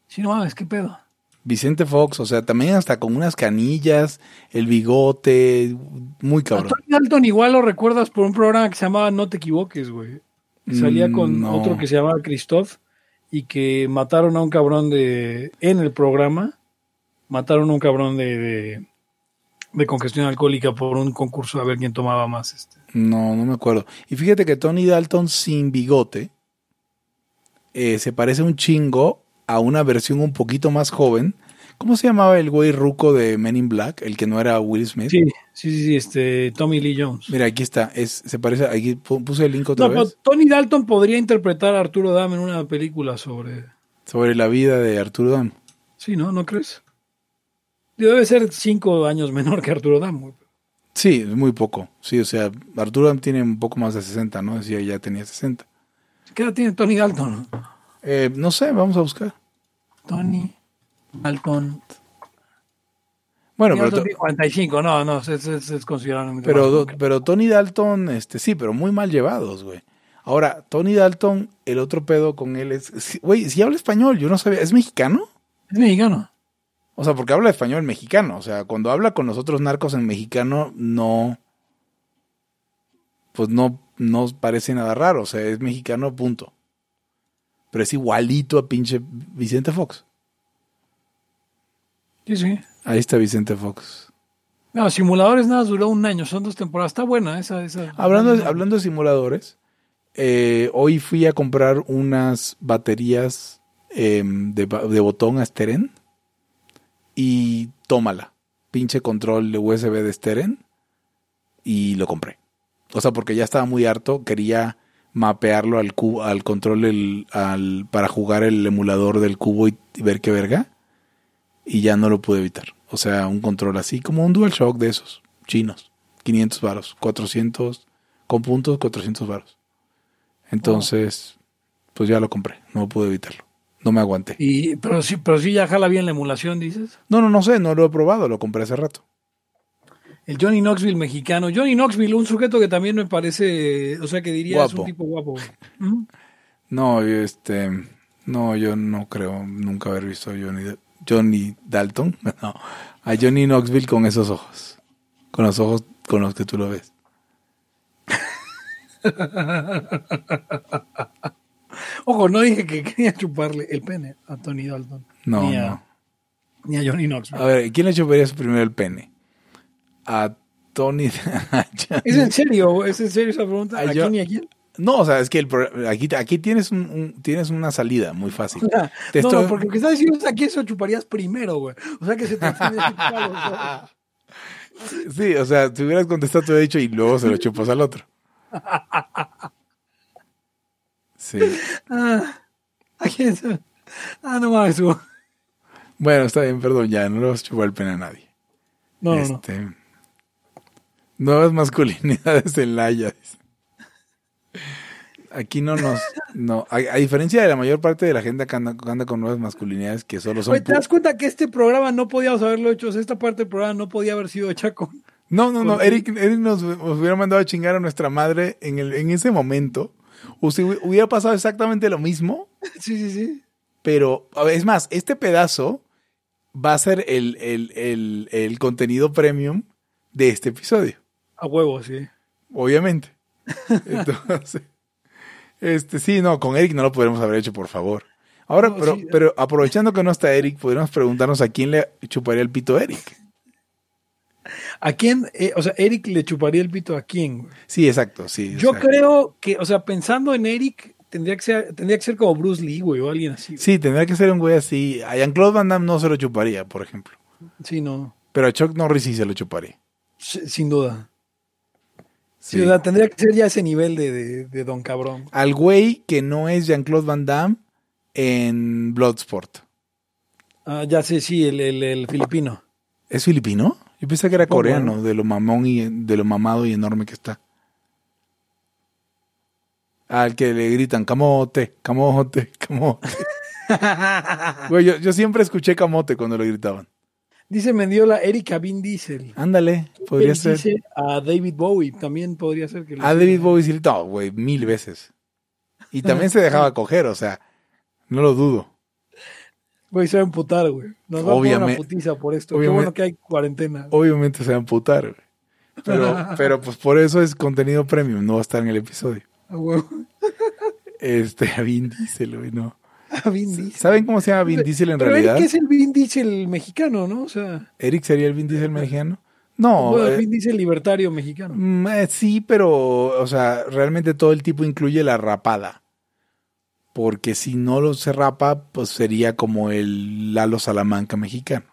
Sí, no mames, qué pedo. Vicente Fox, o sea, también hasta con unas canillas, el bigote, muy A cabrón. Tony Dalton igual lo recuerdas por un programa que se llamaba No te equivoques, güey. Salía Mm, con no. otro que se llamaba Christoph y que mataron a un cabrón de en el programa. Mataron a un cabrón de, de, de congestión alcohólica por un concurso a ver quién tomaba más. Este. No, no me acuerdo. Y fíjate que Tony Dalton sin bigote eh, se parece un chingo a una versión un poquito más joven. ¿Cómo se llamaba el güey ruco de Men in Black? El que no era Will Smith. Sí, sí, sí, este, Tommy Lee Jones. Mira, aquí está. Es, se parece. Aquí pu- puse el link otra No, vez. Tony Dalton podría interpretar a Arturo Dam en una película sobre. Sobre la vida de Arturo Dam. Sí, ¿no? ¿No crees? Debe ser cinco años menor que Arturo Dam. güey. Sí, es muy poco. Sí, o sea, Arturo Dam tiene un poco más de 60, ¿no? Decía ya tenía 60. ¿Qué edad tiene Tony Dalton? Eh, no sé, vamos a buscar. Tony Dalton. Bueno, pero, Dalton to- tiene 45, no, no, es, es, es considerablemente pero, pero Tony Dalton, este, sí, pero muy mal llevados, güey. Ahora, Tony Dalton, el otro pedo con él es, güey, si habla español, yo no sabía, ¿es mexicano? Es mexicano. O sea, porque habla español mexicano. O sea, cuando habla con los otros narcos en mexicano, no. Pues no, no parece nada raro. O sea, es mexicano, punto. Pero es igualito a pinche Vicente Fox. Sí, sí. Ahí está Vicente Fox. No, Simuladores nada, duró un año, son dos temporadas. Está buena esa. esa Hablando, de- hablando de simuladores, eh, hoy fui a comprar unas baterías em, de, de botón a Steren y tómala. Pinche control de USB de Steren y lo compré. O sea, porque ya estaba muy harto, quería mapearlo al cubo, al control el- al, para jugar el emulador del cubo y, y ver qué verga. Y ya no lo pude evitar. O sea, un control así como un DualShock de esos, chinos. 500 varos, 400, con puntos 400 varos. Entonces, pues ya lo compré, no pude evitarlo. No me aguanté. Y, pero sí, pero sí ya jala bien la emulación, dices. No, no, no sé, no lo he probado, lo compré hace rato. El Johnny Knoxville mexicano. Johnny Knoxville, un sujeto que también me parece, o sea, que diría es un tipo guapo. ¿Mm? No, yo, este, no, yo no creo nunca haber visto a Johnny, Johnny Dalton, no, a Johnny Knoxville con esos ojos, con los ojos con los que tú lo ves. Ojo, no dije que quería chuparle el pene a Tony Dalton. No, ni a, no. Ni a Johnny Knoxville. A ver, ¿quién le chuparía primero el pene? A Tony. a ¿Es en serio? ¿Es en serio esa pregunta? ¿A yo- quién y a quién? No, o sea, es que el pro- aquí, aquí tienes, un, un- tienes una salida muy fácil. Te no, estoy- no, porque lo que estás diciendo es a quién se lo chuparías primero, güey. O sea que se te. Sí, o sea, si hubieras contestado, te hubiera dicho y luego se lo chupas al otro. Sí. Ah, ¿A quién se- Ah, no mames, güey. Bueno, está bien, perdón, ya, no le vas a chupar el pene a nadie. No, no, no. este, Nuevas masculinidades en Laia. dice. Aquí no nos. No, a, a diferencia de la mayor parte de la gente que anda, con nuevas masculinidades que solo son. Oye, ¿te das cuenta que este programa no podíamos haberlo hecho? O sea, esta parte del programa no podía haber sido hecha con... No, no, no. Eric, Eric nos, nos hubiera mandado a chingar a nuestra madre en, el, en ese momento. O si hubiera pasado exactamente lo mismo, Sí, sí, sí. pero a ver, es más, este pedazo va a ser el, el, el, el contenido premium de este episodio, A huevo, sí. obviamente. Entonces, este sí, no, con Eric no lo podremos haber hecho, por favor. Ahora, No, pero, sí. pero aprovechando que no está Eric, podríamos preguntarnos a quién le chuparía el pito a Eric. ¿A quién? eh, o sea, Eric le chuparía el pito a quién. Sí, exacto, sí. Yo exacto. creo que, o sea, pensando en Eric, tendría que ser, tendría que ser como Bruce Lee, güey, o alguien así. güey. Sí, tendría que ser un güey así. A Jean-Claude Van Damme no se lo chuparía, por ejemplo. Sí, no. Pero a Chuck Norris sí se lo chuparía. Sí, Sin duda. Sí, Sí. o sea, tendría que ser ya ese nivel de, de, de don cabrón. Al güey que no es Jean-Claude Van Damme en Bloodsport. Ah, ya sé, sí, el, el, el filipino. ¿Es filipino? Yo pensé que era ¿Cómo, coreano, no? de lo mamón y de lo mamado y enorme que está. Al que le gritan camote, camote, camote. Güey, yo, yo siempre escuché camote cuando le gritaban. Dice Mendiola, Eric a Vin Diesel. Ándale, podría Él ser. dice a David Bowie, también podría ser que A. David Bowie sí, no, güey, mil veces. Y también se dejaba coger, o sea, no lo dudo. Güey, se va a emputar, güey. Nos va a poner una Obviamente- putiza por esto. Qué obviamente- bueno que hay cuarentena. Obviamente se va a amputar, güey. Pero, pero pues por eso es contenido premium, no va a estar en el episodio. A huevo. Este, a Vin Diesel, güey, no. A Vin Diesel. ¿Saben cómo se llama Vin Diesel en Pero realidad? Eric es el Vin Diesel mexicano, ¿no? O sea, ¿Eric sería el Vin Diesel mexicano? No, bueno, eh, Vin Diesel libertario mexicano. mm, eh, sí, pero, o sea, realmente todo el tipo incluye la rapada. Porque si no lo se rapa, pues sería como el Lalo Salamanca mexicano.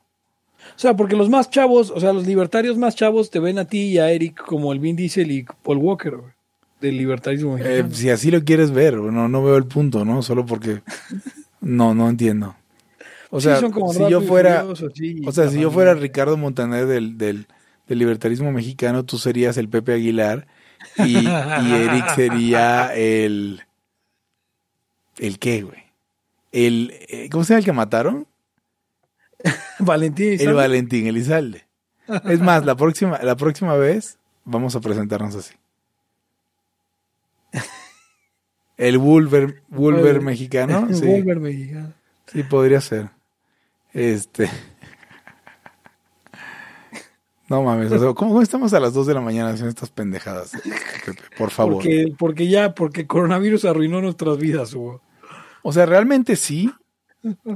O sea, porque los más chavos, o sea, los libertarios más chavos te ven a ti y a Eric como el Vin Diesel y Paul Walker, güey, del libertarismo Eh, mexicano. si así lo quieres ver, no, no veo el punto, ¿no? Solo porque... No, no entiendo. O Sí, sea, como si yo fuera... Sí, O sea, si yo fuera Ricardo Montaner del, del, del libertarismo mexicano, tú serías el Pepe Aguilar y, y Eric sería el... ¿El qué, güey? El... eh, ¿Cómo se llama el que mataron? Valentín El Elizalde. Valentín Elizalde. Es más, la próxima, la próxima vez vamos a presentarnos así. El Wolver, Wolver mexicano. el Sí, Wolver mexicano. sí, podría ser. Este. No mames, o sea, ¿cómo estamos a las 2 de la mañana haciendo estas pendejadas? Pepe? Por favor. Porque, porque ya, porque coronavirus arruinó nuestras vidas, Hugo. O sea, realmente sí.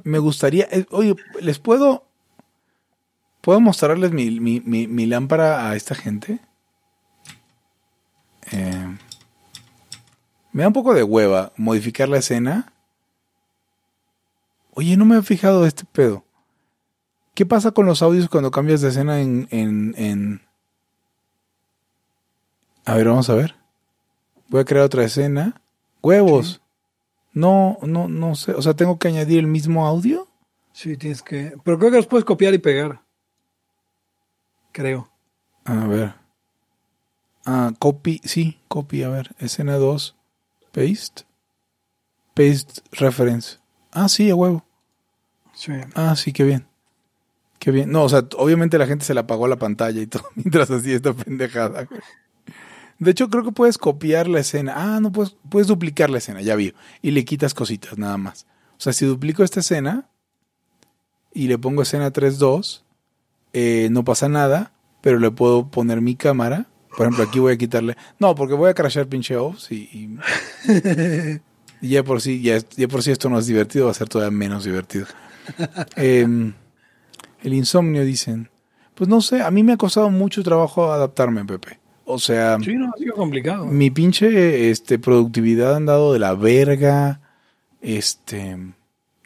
Me gustaría. eh, Oye, ¿les puedo. ¿Puedo mostrarles mi, mi, mi, mi lámpara a esta gente? Eh, me da un poco de hueva modificar la escena. Oye, no me he fijado de este pedo. ¿Qué pasa con los audios cuando cambias de escena en, en, en... A ver, vamos a ver. Voy a crear otra escena. Huevos. No, no, no sé. O sea, tengo que añadir el mismo audio. Sí, tienes que. Pero creo que los puedes copiar y pegar. Creo. A ver. Ah, copy. Sí, copy. A ver. Escena 2. Paste. Paste reference. Ah, sí, a huevo. Sí. Ah, sí, qué bien. Qué bien. No, o sea, obviamente la gente se le apagó la pantalla y todo mientras hacía esta pendejada. De hecho, creo que puedes copiar la escena. Ah, no, puedes, puedes duplicar la escena, ya vi. Y le quitas cositas, nada más. O sea, si duplico esta escena y le pongo escena 3.2, eh, no pasa nada, pero le puedo poner mi cámara. Por ejemplo, aquí voy a quitarle... No, porque voy a crashar pinche off y, y- y ya por sí, ya, ya por sí esto no es divertido, va a ser todavía menos divertido. Em, el insomnio, dicen. Pues no sé, a mí me ha costado mucho trabajo adaptarme, Pepe. O sea, Sí, no, ha sido complicado. mi pinche este, productividad ha andado de la verga. Este.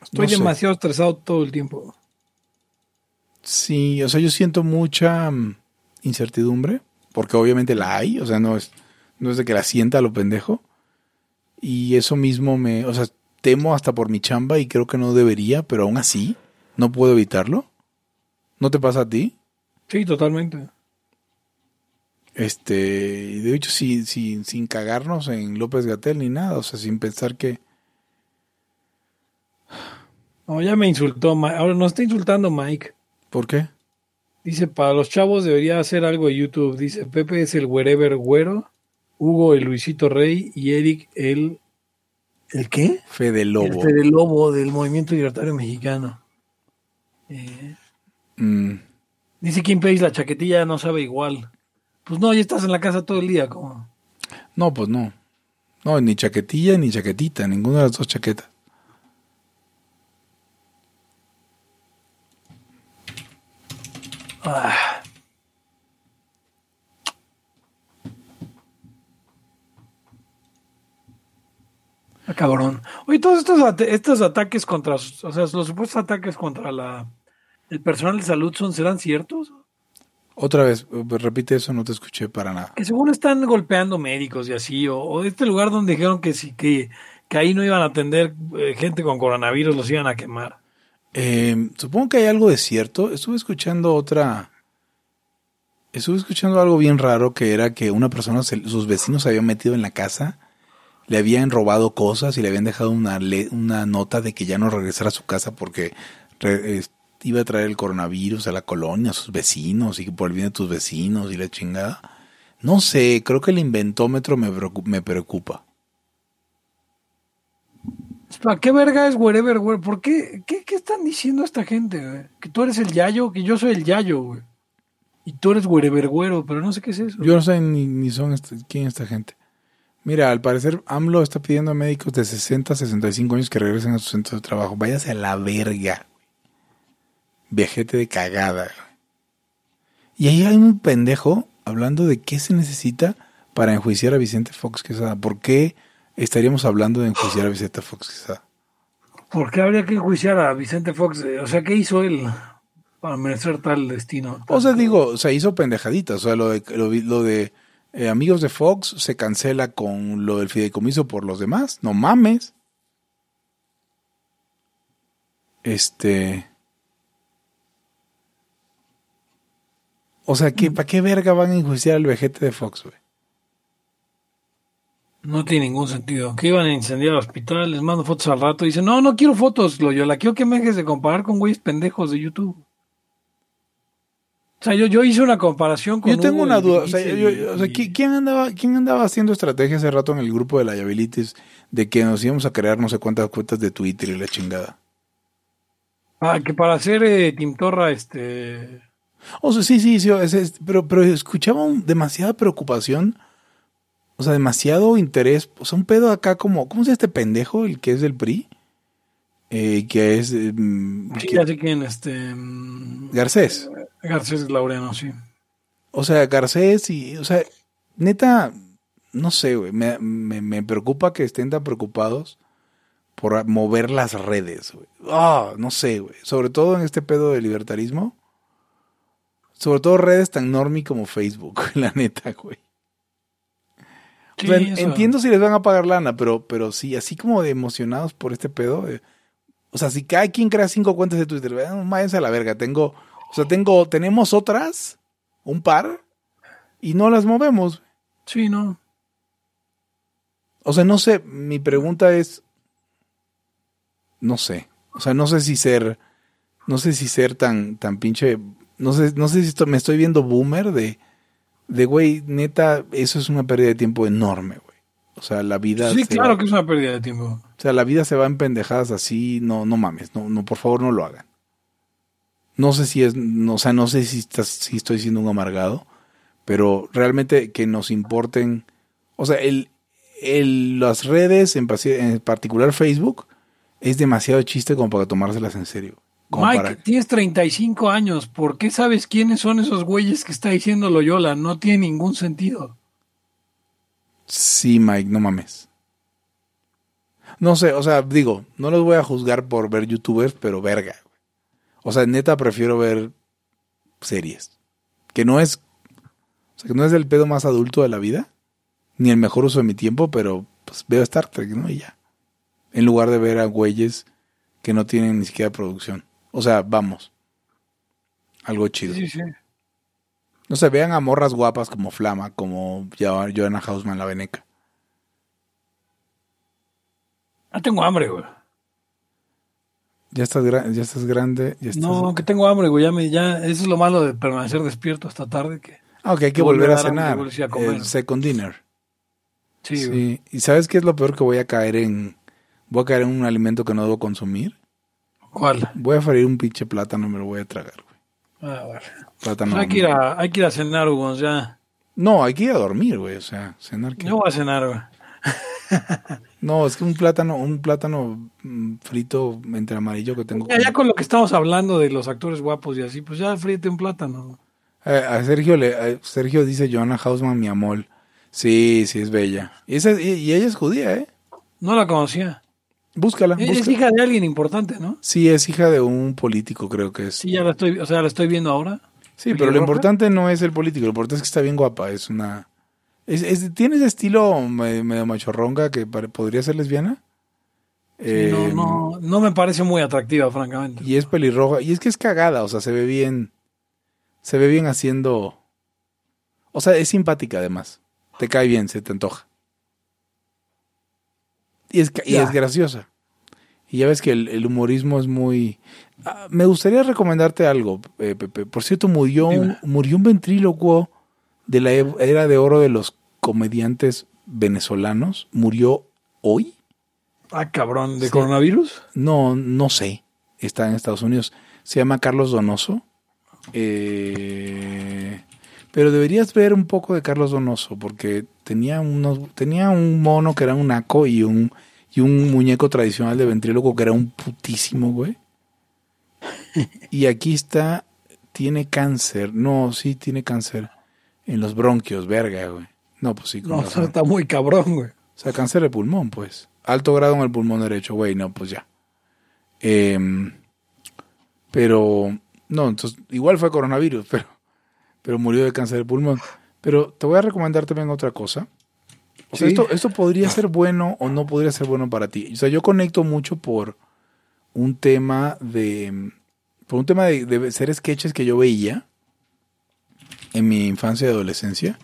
Estoy no sé. demasiado estresado todo el tiempo. Sí, o sea, yo siento mucha mm, incertidumbre, porque obviamente la hay, o sea, no es, no es de que la sienta a lo pendejo. Y eso mismo me, o sea, temo hasta por mi chamba y creo que no debería, pero aún así, no puedo evitarlo. ¿No te pasa a ti? Sí, totalmente. Este, y de hecho, sin, sin, sin cagarnos en López Gatel ni nada, o sea, sin pensar que, No, ya me insultó. Ma- Ahora nos está insultando Mike. ¿por qué? Dice, para los chavos debería hacer algo de YouTube. Dice, Pepe es el wherever güero, Hugo el Luisito Rey y Eric el... ¿El qué? Fede Lobo. El Fede Lobo del Movimiento Libertario Mexicano. Eh, Mm, dice Kim Pace, la chaquetilla no sabe igual. Pues no, ya estás en la casa todo el día. como no, pues no. No, ni chaquetilla ni chaquetita, ninguna de las dos chaquetas. Ah. Ah, cabrón. Oye, todos estos, estos ataques contra, o sea, los supuestos ataques contra la el personal de salud son serán ciertos? Otra vez, eh, repite eso, no te escuché para nada. Que según están golpeando médicos y así, o, o este lugar donde dijeron que sí que, que ahí no iban a atender eh, gente con coronavirus, los iban a quemar. Eh, supongo que hay algo de cierto. Estuve escuchando otra. Estuve escuchando algo bien raro que era que una persona, sus vecinos se habían metido en la casa, le habían robado cosas y le habían dejado una, una nota de que ya no regresara a su casa porque iba a traer el coronavirus a la colonia, a sus vecinos y por el bien de tus vecinos y la chingada. No sé, creo que el inventómetro me preocupa. ¿Para qué verga es wherever, güey? ¿Por qué? qué? ¿Qué están diciendo esta gente? Que tú eres el yayo, que yo soy el yayo, güey. Y tú eres wherever, güero, pero no sé qué es eso. Yo no sé ni, ni son este- quién es esta gente. Mira, al parecer AMLO está pidiendo a médicos de 60 a 65 años que regresen a sus centros de trabajo. Váyase a la verga. Viajete de cagada. Y ahí hay un pendejo hablando de qué se necesita para enjuiciar a Vicente Fox Quesada. ¿Por qué estaríamos hablando de enjuiciar a Vicente Fox Quesada? ¿Por qué habría que enjuiciar a Vicente Fox? Eh, O sea, ¿qué hizo él para merecer tal destino? O sea, digo, o sea, hizo pendejaditas. O sea, lo de, lo, de eh, amigos de Fox se cancela con lo del fideicomiso por los demás. No mames. Este. O sea, ¿qué, ¿para qué verga van a enjuiciar al vejete de Fox, güey? No tiene ningún sentido. Que iban a incendiar el hospital, les mando fotos al rato. Dicen, no, no quiero fotos, Loyola. Quiero que me dejes de comparar con güeyes pendejos de YouTube. O sea, yo, yo hice una comparación con. Yo tengo Hugo una y duda. O sea, Vinicius yo- y- yo- o sea, y- ¿qui- ¿quién, andaba, ¿quién andaba haciendo estrategia hace rato en el grupo de la Yabilitis de que nos íbamos a crear no sé cuántas cuentas de Twitter y la chingada? Ah, que para hacer eh, Tim Torra, este. O sea, sí, sí, sí, es- pero, pero escuchaba un- demasiada preocupación, o sea, demasiado interés, o sea, un pedo acá como, ¿cómo se llama este pendejo, el que es del PRI? Eh, que es eh, mm, Sí, que- ya sé quién, este. mm, Garcés. Garcés Laureano, sí. O sea, Garcés y, o sea, neta, no sé, güey, me, me, me preocupa que estén tan preocupados por mover las redes, güey. Ah, no sé, güey. Sobre todo en este pedo de libertarismo. Sobre todo redes tan normie como Facebook, la neta, güey. Sí, O sea, eso. entiendo si les van a pagar lana, pero, pero sí, así como de emocionados por este pedo. eh, o sea, si cada quien crea cinco cuentas de Twitter, eh, váyanse a la verga. Tengo, o sea, tengo, tenemos otras, un par, y no las movemos. Sí, no. O sea, no sé, mi pregunta es, no sé. O sea, no sé si ser, no sé si ser tan, tan pinche, no sé, no sé si esto- me estoy viendo boomer de, de güey, neta, eso es una pérdida de tiempo enorme, güey. O sea, la vida. Sí, claro va- que es una pérdida de tiempo. O sea, la vida se va en pendejadas así, no, no mames, no, no, por favor no lo hagan. No sé si es, no, o sea, no sé si, estás, si estoy siendo un amargado, pero realmente que nos importen, o sea, el, el, las redes, en particular Facebook, es demasiado chiste como para tomárselas en serio. Mike, para- tienes 35 años. ¿Por qué sabes quiénes son esos güeyes que está diciendo Loyola? No tiene ningún sentido. Sí, Mike, no mames. No sé, o sea, digo, no los voy a juzgar por ver youtubers, pero verga. O sea, neta prefiero ver series. Que no es, o sea, que no es el pedo más adulto de la vida, ni el mejor uso de mi tiempo, pero pues veo Star Trek, ¿no? Y ya. En lugar de ver a güeyes que no tienen ni siquiera producción. O sea, vamos. Algo chido. Sí, sí. No sé, vean a morras guapas como Flama, como Jo- Joanna Hausman, la veneca. Ah, tengo hambre, güey. Ya estás, ya estás grande. Ya estás... No, que tengo hambre, güey. Ya me, ya, eso es lo malo de permanecer despierto hasta tarde. Que, Ah, ok, hay que volver a volver cenar. a comer. El second dinner. sí, güey. Sí. ¿Y sabes qué es lo peor que voy a caer en? Voy a caer en un alimento que no debo consumir. ¿Cuál? Voy a freír un pinche plátano y me lo voy a tragar, güey. Ah, bueno. Plátano. Pues hay, que ir a, hay que ir a cenar, Hugo. Ya. No, hay que ir a dormir, güey. O sea, cenar que. Yo voy a cenar, güey. No, es que un plátano, un plátano mm, frito entre amarillo que tengo. Ya, ya con lo que estamos hablando de los actores guapos y así, pues ya fríete un plátano. Eh, a Sergio le, a Sergio dice Joanna Hausman, mi amor. Sí, sí, es bella. Y, esa, y, y ella es judía, ¿eh? No la conocía. Búscala. Es búscala. hija de alguien importante, ¿no? Sí, es hija de un político, creo que es. Sí, ya la estoy, o sea, la estoy viendo ahora. Sí, pero lo importante no es el político, lo importante es que está bien guapa, es una... Es, es- tiene ese estilo me- medio machorronga que podría ser lesbiana. Sí, Eh, no, no, no me parece muy atractiva, francamente. Y es pelirroja, y es que es cagada, o sea, se ve bien, se ve bien haciendo... O sea, es simpática además, te cae bien, se te antoja. Y es, y es graciosa. Y ya ves que el, el humorismo es muy... Ah, me gustaría recomendarte algo, eh, Pepe. Por cierto, murió, un- murió un ventrílocuo de la era de oro de los comediantes venezolanos. Murió hoy. Ah, cabrón, ¿de coronavirus? No, no sé. Está en Estados Unidos. Se llama Carlos Donoso. Eh, pero deberías ver un poco de Carlos Donoso, porque tenía unos, tenía un mono que era un naco y un, y un muñeco tradicional de ventríloco que era un putísimo, güey. Y aquí está, tiene cáncer. No, sí tiene cáncer en los bronquios, verga, güey. No, pues sí. con No, razón. está muy cabrón, güey. O sea, cáncer de pulmón, pues. Alto grado en el pulmón derecho, güey, no, pues ya. Em, pero, no, entonces, igual fue coronavirus, pero, pero murió de cáncer de pulmón. Pero te voy a recomendar también otra cosa. O sea, Sí. esto, esto podría ser bueno o no podría ser bueno para ti. O sea, yo conecto mucho por un tema de. Por un tema de, de ser sketches que yo veía en mi infancia y adolescencia.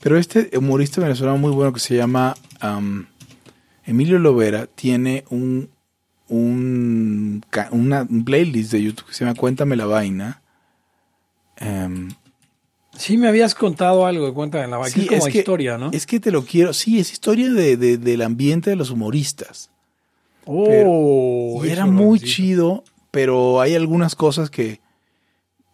Pero este humorista venezolano muy bueno que se llama am, Emilio Lovera tiene un, un, una, un playlist de YouTube que se llama Cuéntame la vaina. Em, Sí, me habías contado algo de cuenta de la vaca. Sí, es como es que- historia, ¿no? Es que te lo quiero. Sí, es historia de, de- del ambiente de los humoristas. oh, y era muy chido, pero hay algunas cosas que.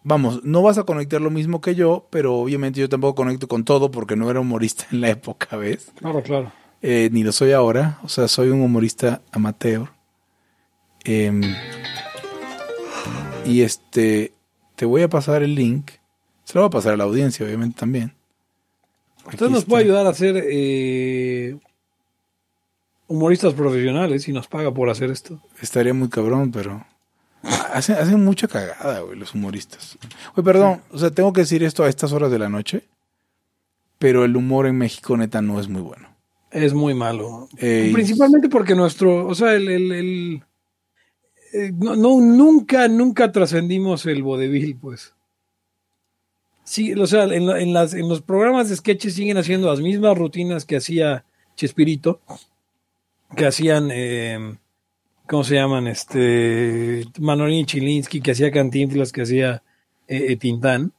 Vamos, no vas a conectar lo mismo que yo, pero obviamente yo tampoco conecto con todo porque no era humorista en la época, ¿ves? Claro, claro. Eh, ni lo soy ahora. O sea, soy un humorista amateur. Em, y este, te voy a pasar el link. Se lo voy a pasar a la audiencia, obviamente también. Usted Aquí nos está. puede ayudar a ser eh, humoristas profesionales y nos paga por hacer esto. Estaría muy cabrón, pero hacen, hacen mucha cagada, güey, los humoristas. Güey, perdón, o sea, tengo que decir esto a estas horas de la noche, pero el humor en México neta no es muy bueno. Es muy malo. Eh, Principalmente porque nuestro, o sea, el, el- el- eh, no, no, nunca, nunca trascendimos el vodevil, pues. Sí, o sea, en, la- en las, en los programas de sketches siguen haciendo las mismas rutinas que hacía Chespirito, que hacían, eh, ¿cómo se llaman? Este, Manolini Chilinsky, que hacía Cantinflas, que hacía eh, eh, Tintán.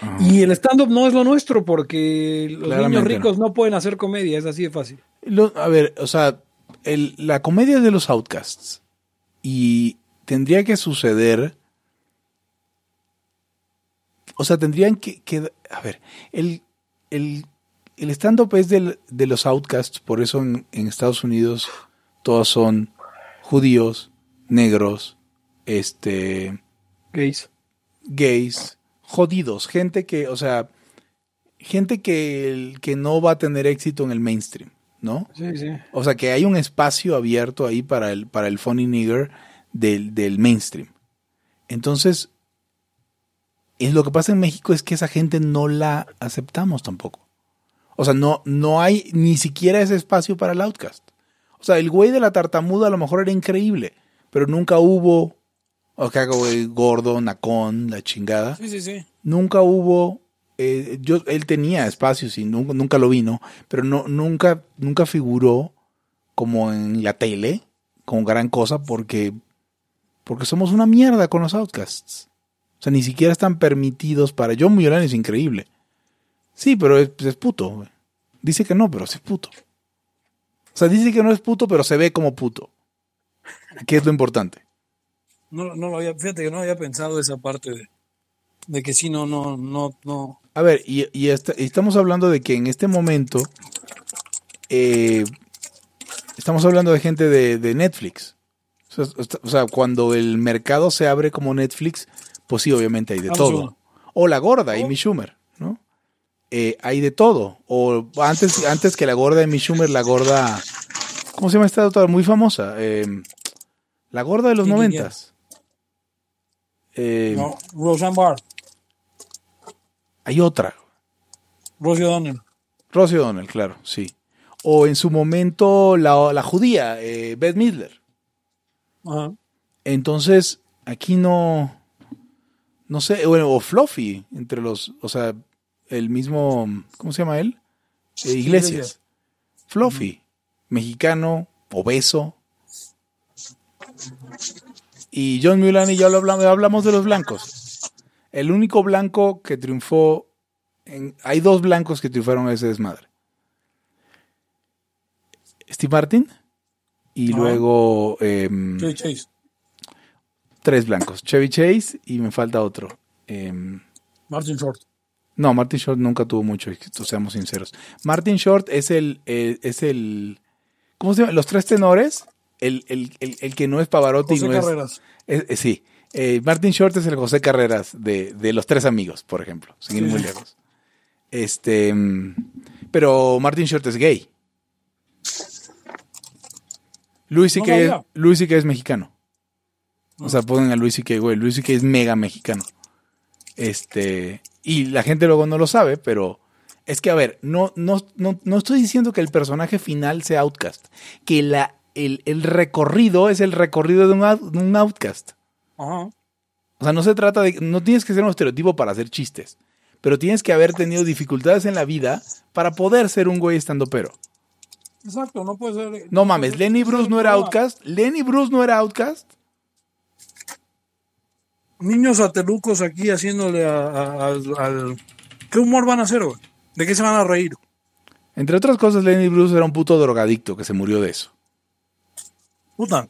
Ajá. Y el stand-up no es lo nuestro porque los Claramente niños ricos no. pueden hacer comedia, es así de fácil. Lo- a ver, o sea, el- la comedia es de los outcasts y tendría que suceder. O sea, tendrían que. que- a ver, el, el, el stand-up es del- de los outcasts, por eso en, en Estados Unidos todos son judíos, negros, este, Gays. gays, jodidos, gente que, o sea, gente que, que no va a tener éxito en el mainstream, ¿no? Sí, sí. O sea, que hay un espacio abierto ahí para el, para el funny nigger del, del mainstream. Entonces, es lo que pasa en México es que esa gente no la aceptamos tampoco. O sea, no, no hay ni siquiera ese espacio para el outcast. O sea, el güey de la tartamuda a lo mejor era increíble, pero nunca hubo, o güey gordo, nacón, la chingada Sí, sí, sí. nunca hubo eh, yo él tenía espacios y nunca, nunca lo vino pero no nunca nunca figuró como en la tele como gran cosa porque porque somos una mierda con los outcasts o sea ni siquiera están permitidos para John Mulan es increíble. Sí pero es, pues, es puto dice que no pero sí es puto. O sea dice que no es puto pero se ve como puto. Que es lo importante. No, no lo había, fíjate que no había pensado esa parte de, de que sí, no, no, no, no. A ver, y, y esta- estamos hablando de que en este momento eh, estamos hablando de gente de, de Netflix. O sea, est- o sea, cuando el mercado se abre como Netflix, pues sí, obviamente hay de Vamos todo. uno. O la gorda, Amy Schumer, ¿no? Eh, hay de todo. O antes, antes que la gorda Amy Schumer, la gorda... ¿Cómo se llama esta otra? Muy famosa. Eh, la gorda de los noventas. Eh, No, Roseanne Barr, Hay otra. Rosie O'Donnell. Rosie O'Donnell, claro, sí. O en su momento la, la judía, eh, Beth Midler. Ajá. Entonces, aquí no, no sé, bueno, o Fluffy, entre los, o sea, el mismo, ¿cómo se llama él? Eh, Iglesias. Fluffy, mexicano, obeso. Y John Mulan y yo lo hablamos, hablamos de los blancos. El único blanco que triunfó, en- hay dos blancos que triunfaron en ese desmadre. Steve Martin. Y luego Chevy Chase. Tres blancos. Chevy Chase y me falta otro. Em, Martin Short. no, Martin Short nunca tuvo mucho éxito, seamos sinceros. Martin Short es el, eh, es el, ¿cómo se llama? Los tres tenores. El, el, el, que no es Pavarotti y José no Carreras. es- es- sí. Eh, Martin Short es el José Carreras de, de los tres amigos, por ejemplo, sin ir muy lejos. Este, mm, pero Martin Short es gay. Luis No que es mexicano. O sea, ponen a Luis que güey, Luis que es mega mexicano. Este, y la gente luego no lo sabe, pero es que a ver, no, no, no, no estoy diciendo que el personaje final sea Outcast, que la, el, el recorrido es el recorrido de un, out- de un Outcast. Ajá. O sea, no se trata de. No tienes que ser un estereotipo para hacer chistes. Pero tienes que haber tenido dificultades en la vida para poder ser un güey estando pero. Exacto, no puede ser. No mames, Lenny Bruce no era Outcast. Lenny Bruce no era Outcast. Niños atelucos aquí haciéndole a- a- al, al- ¿Qué humor van a hacer, güey? ¿De qué se van a reír? Entre otras cosas, Lenny Bruce era un puto drogadicto que se murió de eso. Puta.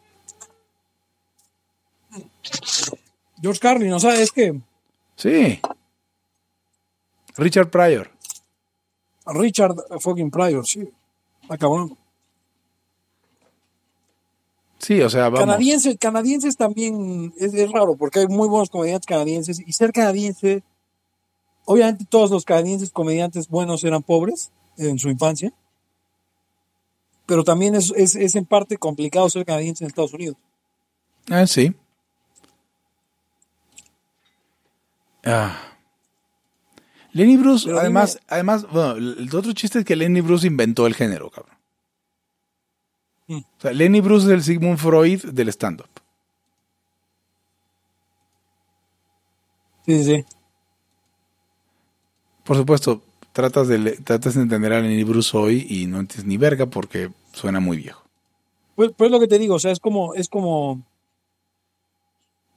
George Carlin, o sea, es que Sí. Richard Pryor. Richard fucking Pryor, sí. Acabó. Sí, o sea, vamos. Canadienses, canadienses también es, es raro porque hay muy buenos comediantes canadienses y ser canadiense, obviamente todos los canadienses comediantes buenos eran pobres en su infancia, pero también es, es, es en parte complicado ser canadiense en Estados Unidos. Ah, sí. Ah. Lenny Bruce, Pero además, dime- además, bueno, el otro chiste es que Lenny Bruce inventó el género, cabrón. Mm. O sea, Lenny Bruce es el Sigmund Freud del stand-up. Sí, sí, sí. Por supuesto, tratas de, tratas de entender a Lenny Bruce hoy y no entiendes ni verga porque suena muy viejo. Pues, pues lo que te digo, o sea, es como, es como.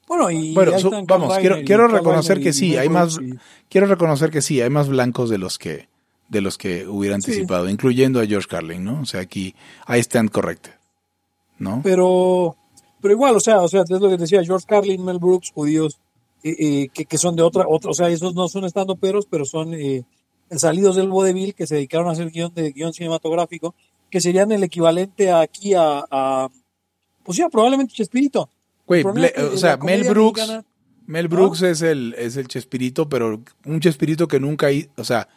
Bueno, y Bueno, su- vamos, quiero, quiero reconocer que sí, hay más, y- quiero reconocer que sí, hay más blancos de los que, de los que hubiera Sí. anticipado, incluyendo a George Carlin, ¿no? O sea, aquí, I stand corrected, ¿no? pero pero igual o sea o sea es lo que decía George Carlin Mel Brooks judíos eh, eh, que, que son de otra otra o sea esos no son estando peros pero son eh, salidos del vodevil que se dedicaron a hacer guion de guion cinematográfico que serían el equivalente aquí a, a pues ya probablemente Chespirito Güey, o sea, Mel Brooks, mexicana- Mel Brooks es el, es el Chespirito, pero un Chespirito que nunca, o sea,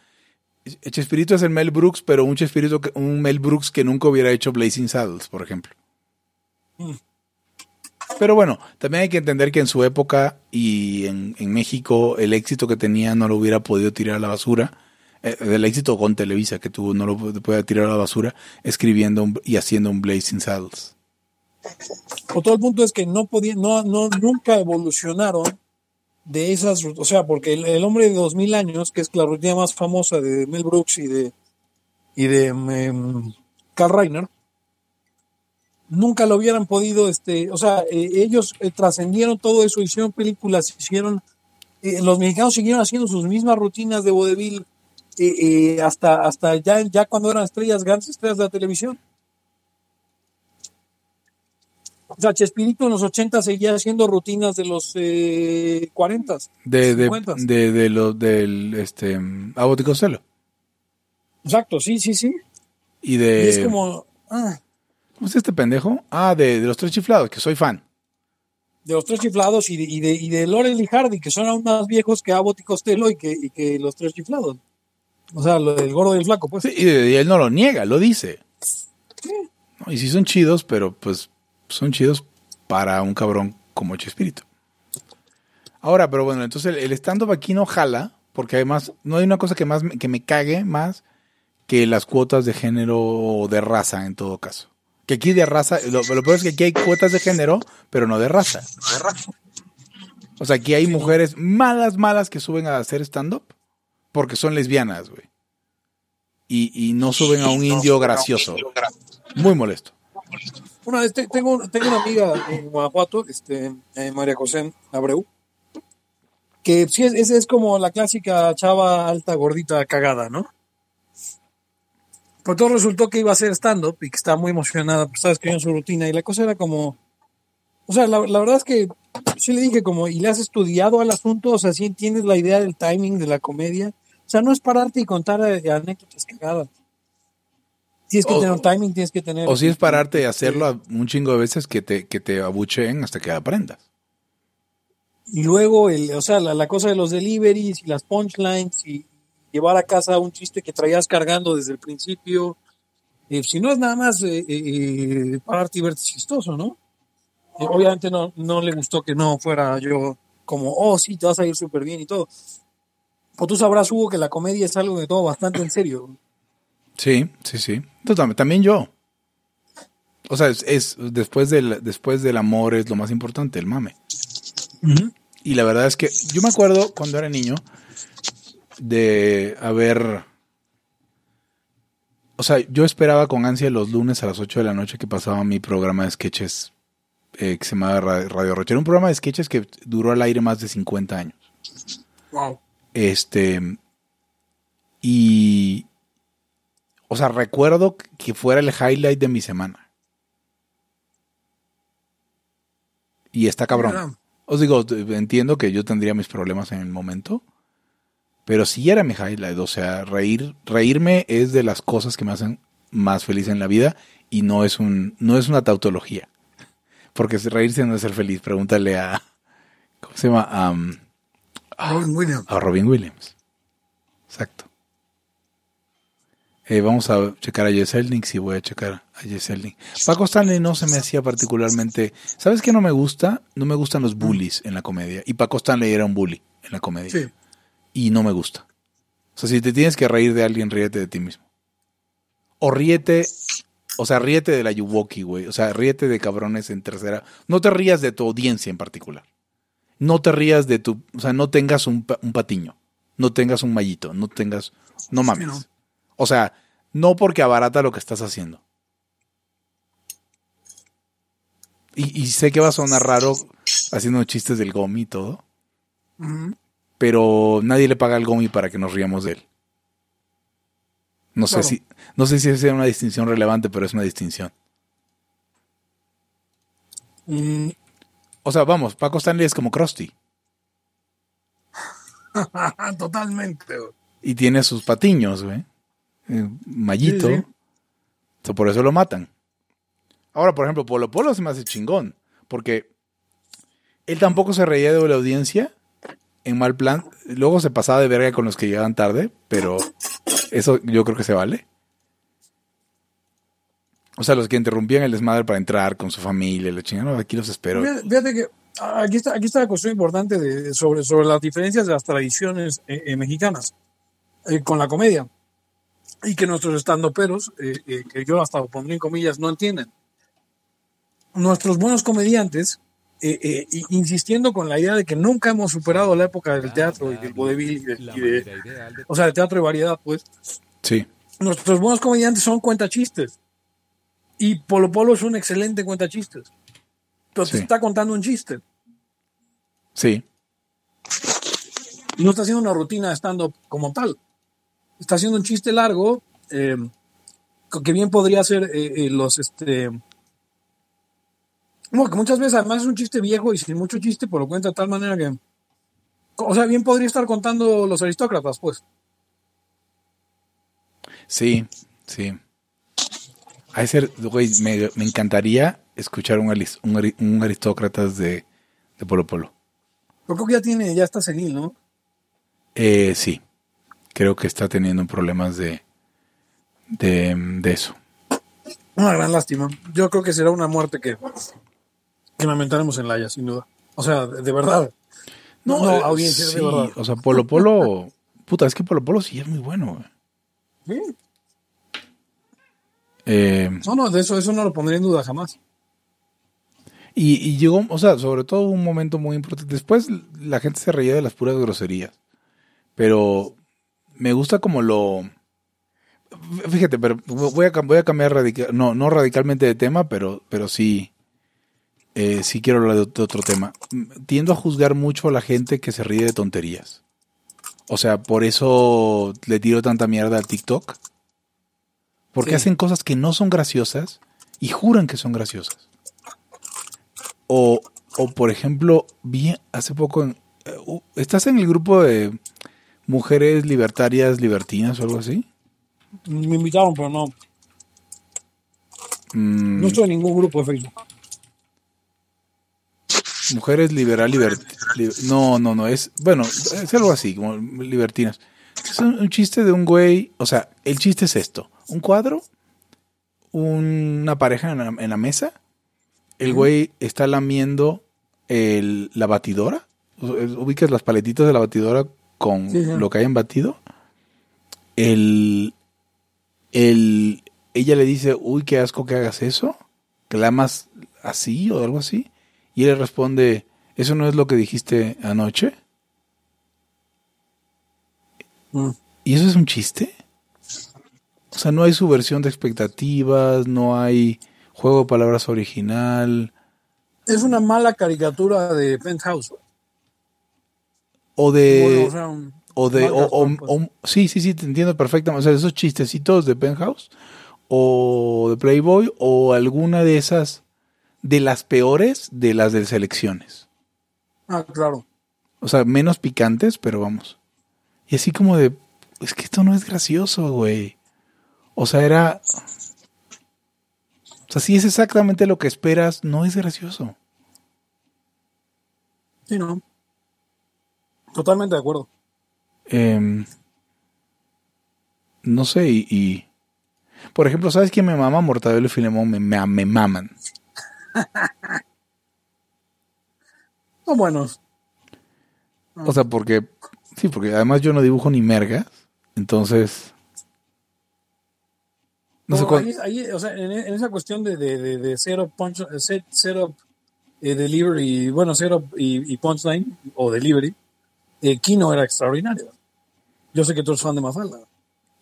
Chespirito es el Mel Brooks, pero un Chespirito, un Mel Brooks que nunca hubiera hecho Blazing Saddles, por ejemplo. Pero bueno, también hay que entender que en su época y en, en México el éxito que tenía no lo hubiera podido tirar a la basura. Eh, el éxito con Televisa que tuvo no lo puede tirar a la basura escribiendo y haciendo un Blazing Saddles. o todo el punto es que no no no nunca evolucionaron de esas o sea porque el, hombre de dos mil años que es la rutina más famosa de Mel Brooks y de y de em, Carl Reiner nunca lo hubieran podido este o sea eh, ellos eh, trascendieron todo eso hicieron películas hicieron eh, los mexicanos siguieron haciendo sus mismas rutinas de vodevil hasta hasta ya ya cuando eran estrellas grandes estrellas de la televisión o sea, Chespirito en los 80 seguía haciendo rutinas de los eh, 40. De, de, 50. de, de lo, del este, Abbott y Costello. Exacto, sí, sí, sí. Y Y de. es como, ah, ¿Cómo es este pendejo? Ah, de, de los tres chiflados, que soy fan. de los tres chiflados y de, y de, y de Laurel y Hardy, que son aún más viejos que Abbott y Costello y que, y que los tres chiflados. O sea, lo del gordo y el flaco, pues. Sí, y, y él no lo niega, lo dice. ¿No? Y sí son chidos, pero pues son chidos para un cabrón como Chespirito. Ahora, pero bueno, entonces el, el stand-up aquí no jala, porque además no hay una cosa que, más, me- que me cague más que las cuotas de género o de raza en todo caso. Que aquí de raza, lo, lo peor es que aquí hay cuotas de género, pero no de raza. O sea, aquí hay mujeres malas, malas que suben a hacer stand-up porque son lesbianas, güey. Y, y no suben a un indio gracioso. Muy molesto. Una vez te- tengo, tengo una amiga en Guanajuato, este, María José Abreu, que sí es, es, como la clásica chava alta, gordita, cagada, ¿no? Pero todo resultó que iba a ser stand-up y que estaba muy emocionada, pues estaba escribiendo su rutina y la cosa era como, o sea, la, la verdad es que sí le dije como, ¿y le has estudiado al asunto? O sea, ¿sí entiendes la idea del timing de la comedia? O sea, no es pararte y contar eh, anécdotas cagadas. Tienes que O- tener timing, tienes que tener... O si es pararte y hacerlo a- un chingo de veces que te, que te abucheen hasta que aprendas. Y luego, el, o sea, la, la cosa de los deliveries y las punchlines y llevar a casa un chiste que traías cargando desde el principio. Eh, si no es nada más eh, eh, pararte y verte chistoso, ¿no? Obviamente no, no le gustó que no fuera yo como, oh, sí, te vas a ir súper bien y todo. Pues tú sabrás, Hugo, que la comedia es algo de todo bastante en serio. Sí, sí, sí. Tam- también yo. O sea, es, es- después, del, después del amor es lo más importante, el mame. Y la verdad es que yo me acuerdo cuando era niño de haber... O sea, yo esperaba con ansia los lunes a las 8 de la noche que pasaba mi programa de sketches eh, que se llamaba Ra- Radio Rocha. Era un programa de sketches que duró al aire más de 50 años. Wow. Este. Y. O sea, recuerdo que fuera el highlight de mi semana. Y está cabrón. Os digo, entiendo que yo tendría mis problemas en el momento. Pero sí era mi highlight. O sea, reír, reírme es de las cosas que me hacen más feliz en la vida. Y no es un, no es una tautología. Porque reírse no es ser feliz. Pregúntale a. ¿Cómo se llama? Am, Robin Williams. a Robin Williams. Exacto. Eh, vamos a checar a Jess Elding. Sí, voy a checar a Jess Elding. Paco Stanley no se me hacía particularmente. ¿Sabes qué no me gusta? No me gustan los bullies en la comedia. Y Paco Stanley era un bully en la comedia. Sí. Y no me gusta. O sea, si te tienes que reír de alguien, ríete de ti mismo. O ríete. O sea, ríete de la Yuwoki, güey. O sea, ríete de cabrones en tercera. No te rías de tu audiencia en particular. No te rías de tu. O sea, no tengas un, un patiño. No tengas un mallito. No tengas. No mames. O sea, no porque abarata lo que estás haciendo. Y, y sé que va a sonar raro haciendo chistes del gomi y todo, pero nadie le paga al gomi para que nos riamos de él. No sé si, no sé si sea una distinción relevante, pero es una distinción. Mm, O sea, vamos, Paco Stanley es como Krusty Totalmente. y tiene sus patiños, güey. Eh, mallito. Sí, por eso lo matan. Ahora, por ejemplo, Polo Polo se me hace chingón. Porque él tampoco se reía de la audiencia en mal plan. Luego se pasaba de verga con los que llegaban tarde, pero eso yo creo que se vale. O sea, los que interrumpían el desmadre para entrar con su familia, la chingada, no, aquí los espero. Fíjate que aquí está, aquí está la cuestión importante de, sobre, sobre las diferencias de las tradiciones eh, eh, mexicanas eh, con la comedia y que nuestros estandoperos, eh, eh, que yo hasta lo pondría en comillas, no entienden. Nuestros buenos comediantes, eh, eh, i- insistiendo con la idea de que nunca hemos superado la época del teatro y del vodevil y de, y de- o sea, de teatro de variedad, pues, Sí, nuestros buenos comediantes son cuentachistes. Y Polo Polo es un excelente cuentachistes. Pero te Sí. está contando un chiste. sí, Y no está haciendo una rutina de stand-up como tal. Está haciendo un chiste largo eh, que bien podría ser eh, eh, los... este bueno, que muchas veces además es un chiste viejo y sin mucho chiste, pero lo cuenta de tal manera que... O sea, bien podría estar contando los aristócratas, pues. sí, sí. A ser, güey, me, me encantaría escuchar un, un, un aristócratas de, de Polo Polo. Pero creo que ya tiene, ya está senil, ¿no? Eh, sí, creo que está teniendo problemas de, de, de eso. Una gran lástima. Yo creo que será una muerte que, que lamentaremos en Laia, sin duda. O sea, de, de verdad. No, no, eh, audiencia, sí, de verdad. o sea, Polo Polo, puta, es que Polo Polo sí es muy bueno. güey. Sí. Eh, No, no, de eso, eso no lo pondría en duda jamás. y, y llegó, o sea, sobre todo un momento muy importante. Después la gente se reía de las puras groserías, pero me gusta como lo... Fíjate, pero voy a, cam- voy a cambiar radical, no, no radicalmente de tema, pero, pero sí, eh, sí quiero hablar de, otro tema. Tiendo a juzgar mucho a la gente que se ríe de tonterías. O sea, por eso le tiro tanta mierda a TikTok. Porque Sí. hacen cosas que no son graciosas y juran que son graciosas. O, o por ejemplo, vi hace poco, en- eh, uh, ¿estás en el grupo de mujeres libertarias libertinas o algo así? Me invitaron, pero no. Mm, No estoy en ningún grupo de Facebook. Mujeres liberal libert li- no, no, no, es, bueno, es algo así, como libertinas. Es un, un chiste de un güey, o sea, el chiste es esto, un cuadro, una pareja en la, en la mesa, el güey está lamiendo el- la batidora, ubicas las paletitas de la batidora con Sí, sí. lo que hayan batido, el, el, ella le dice, uy, qué asco que hagas eso, que la amas así o algo así. Y él le responde, ¿eso no es lo que dijiste anoche? Mm. ¿Y eso es un chiste? O sea, no hay subversión de expectativas, no hay juego de palabras original, Es una mala caricatura de Penthouse. O de... Bueno, o sea, un- o de... o- pues. o- sí, sí, sí, te entiendo perfectamente. O sea, esos chistecitos de Penthouse, o de Playboy, o alguna de esas, de las peores de las de selecciones. Ah, claro. O sea, menos picantes, pero vamos. Y así como de, es que esto no es gracioso, güey. O sea, era... O sea, si es exactamente lo que esperas, no es gracioso. Sí, no. Totalmente de acuerdo. Em, no sé, y, y- Por ejemplo, ¿sabes quién me mama? Mortadelo y Filemón me, me, me maman. Son buenos. O sea, porque... Sí, porque además yo no dibujo ni mergas. Entonces... No sé cuál... ahí, ahí, o sea, en, en esa cuestión de, de, de, de setup, punch, eh, set, setup eh, delivery, bueno, setup y, y punchline, o delivery, eh, Kino era extraordinario. Yo sé que tú eres fan de Mafalda.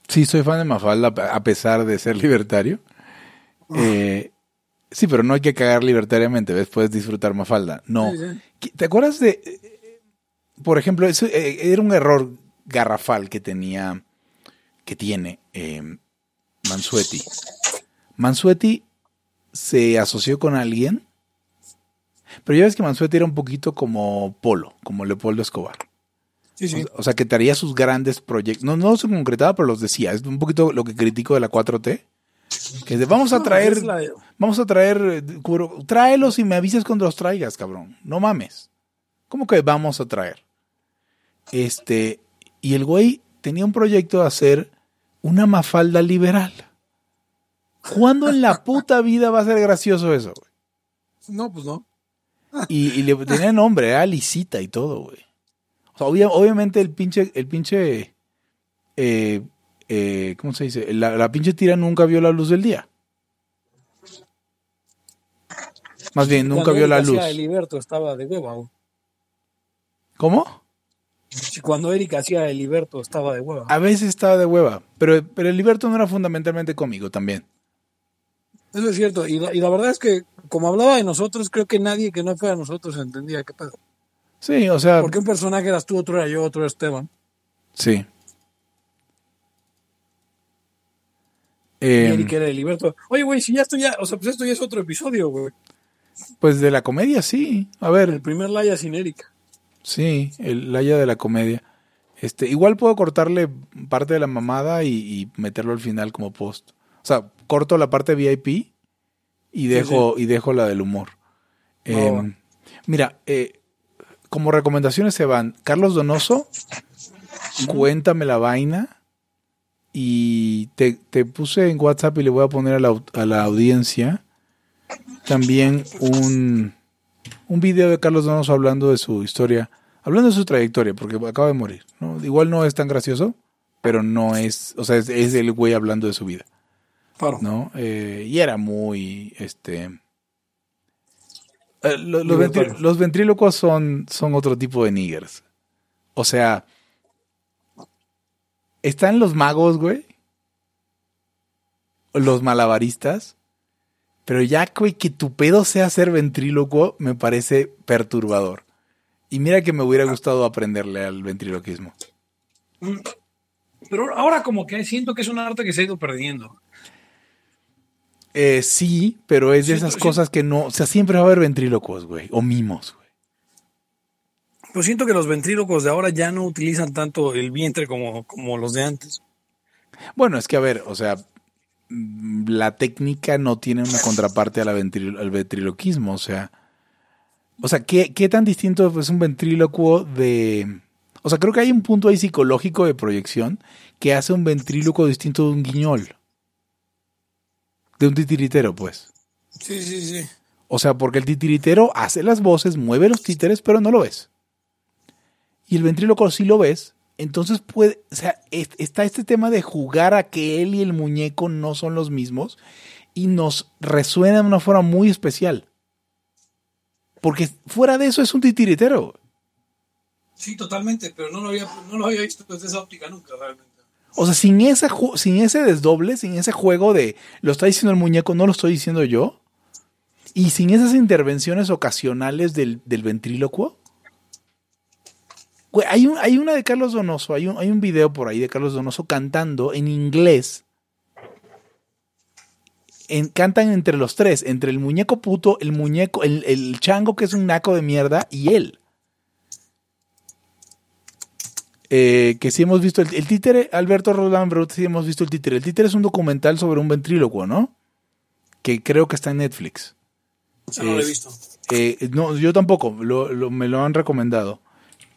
Sí, soy fan de Mafalda a pesar de ser libertario. Eh, sí, pero no hay que cagar libertariamente, ¿ves? Puedes disfrutar Mafalda. No. Sí, sí. ¿Qué- ¿Te acuerdas de, eh, por ejemplo, eso eh, era un error garrafal que tenía, que tiene eh, Mansueti. Mansueti se asoció con alguien, pero ya ves que Mansueti era un poquito como Polo, como Leopoldo Escobar. Sí, sí. O sea, que traía sus grandes proyectos. No, no se concretaba, pero los decía. Es un poquito lo que critico de la 4T. Que es de, vamos a traer, vamos a traer, eh, tráelos y me avisas cuando los traigas, cabrón. No mames. ¿Cómo que vamos a traer? Este, y el güey tenía un proyecto de hacer una mafalda liberal. ¿Cuándo en la puta vida va a ser gracioso eso, güey? No, pues no. Y, y le tenía nombre, era Lisita y todo, güey. O sea, obvia- obviamente el pinche, el pinche, eh, eh, ¿cómo se dice? La, la pinche tira nunca vio la luz del día. Más bien, nunca Cuando vio la luz. hacía estaba de hueva. güey. ¿Cómo? Cuando Eric hacía Heliberto estaba de hueva. A veces estaba de hueva, pero, pero el Liberto no era fundamentalmente cómico también. Eso es cierto. Y la, y la verdad es que, como hablaba de nosotros, creo que nadie que no fuera nosotros entendía qué pedo. Sí, o sea, Porque un personaje eras tú, otro era yo, otro era Esteban. sí. Y Eh, Eric era Heliberto. Oye, güey, si ya esto ya, o sea, pues esto ya es otro episodio, güey. pues de la comedia, sí. A ver, El primer Laia sin Erika. Sí, el Laia de la comedia. Este, igual puedo cortarle parte de la mamada y, y meterlo al final como post. O sea, corto la parte VIP y dejo, y dejo la del humor. Eh, va. mira, eh, como recomendaciones se van Carlos Donoso, Cuéntame la vaina. Y te, te puse en WhatsApp y le voy a poner a la, a la audiencia también un, un video de Carlos Donoso hablando de su historia, hablando de su trayectoria, porque acaba de morir. ¿no? Igual no es tan gracioso, pero no es, o sea, es, es el güey hablando de su vida, Claro. ¿no? Eh, y era muy, este... eh, lo- los, ventrílocos son, son otro tipo de niggers. O sea, están los magos, güey. Los malabaristas. Pero ya, güey, que tu pedo sea ser ventrílocuo me parece perturbador. Y mira que me hubiera gustado aprenderle al ventriloquismo. Pero ahora como que siento que es un arte que se ha ido perdiendo. Eh, sí, pero es de esas cosas que no. O sea, siempre va a haber ventrílocos, güey. O mimos, güey. Pues siento que los ventrílocos de ahora ya no utilizan tanto el vientre como, como los de antes. Bueno, es que a ver, o sea, mm, la técnica no tiene una contraparte a la ventrilo- al ventriloquismo, o sea. O sea, ¿qué, ¿qué tan distinto es un ventrílocuo de. O sea, creo que hay un punto ahí psicológico de proyección que hace un ventríloco distinto de un guiñol. De un titiritero, pues. Sí, sí, sí. O sea, porque el titiritero hace las voces, mueve los títeres, pero no lo ves. Y el ventríloco sí lo ves. Entonces puede, o sea, es- está este tema de jugar a que él y el muñeco no son los mismos y nos resuena de una forma muy especial. Porque fuera de eso es un titiritero. Sí, totalmente, pero no lo había, no lo había visto desde esa óptica nunca realmente. O sea, sin, esa, sin ese desdoble, sin ese juego de lo está diciendo el muñeco, no lo estoy diciendo yo. Y sin esas intervenciones ocasionales del, del ventrílocuo. Hay, un, hay una de Carlos Donoso, hay un, hay un video por ahí de Carlos Donoso cantando en inglés. Cantan entre los tres, entre el muñeco puto, el muñeco, el, el chango que es un naco de mierda y él. Eh, que sí hemos visto el, el títere, Alberto Roldán pregunta si hemos visto el títere. El títere es un documental sobre un ventrílocuo, ¿no? Que creo que está en Netflix. Eso no lo he visto. Eh, no, yo tampoco, lo- lo- me lo han recomendado.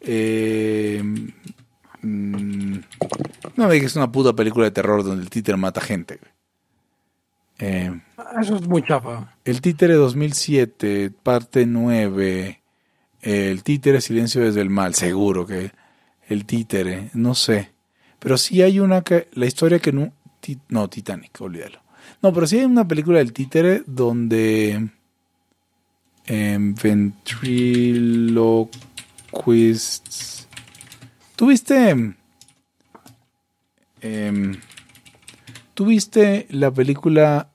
Eh, mm, no me digas que es una puta película de terror donde el títere mata gente. Eh, Eso es muy chafa. el títere 2007, parte 9. El títere Silencio desde el mal, seguro que el títere, no sé. Pero sí hay una que, la historia que no, ti- no, Titanic, olvídalo. No, pero sí hay una película del títere donde em, ventriloquists. ¿Tuviste? em, ¿Tuviste la película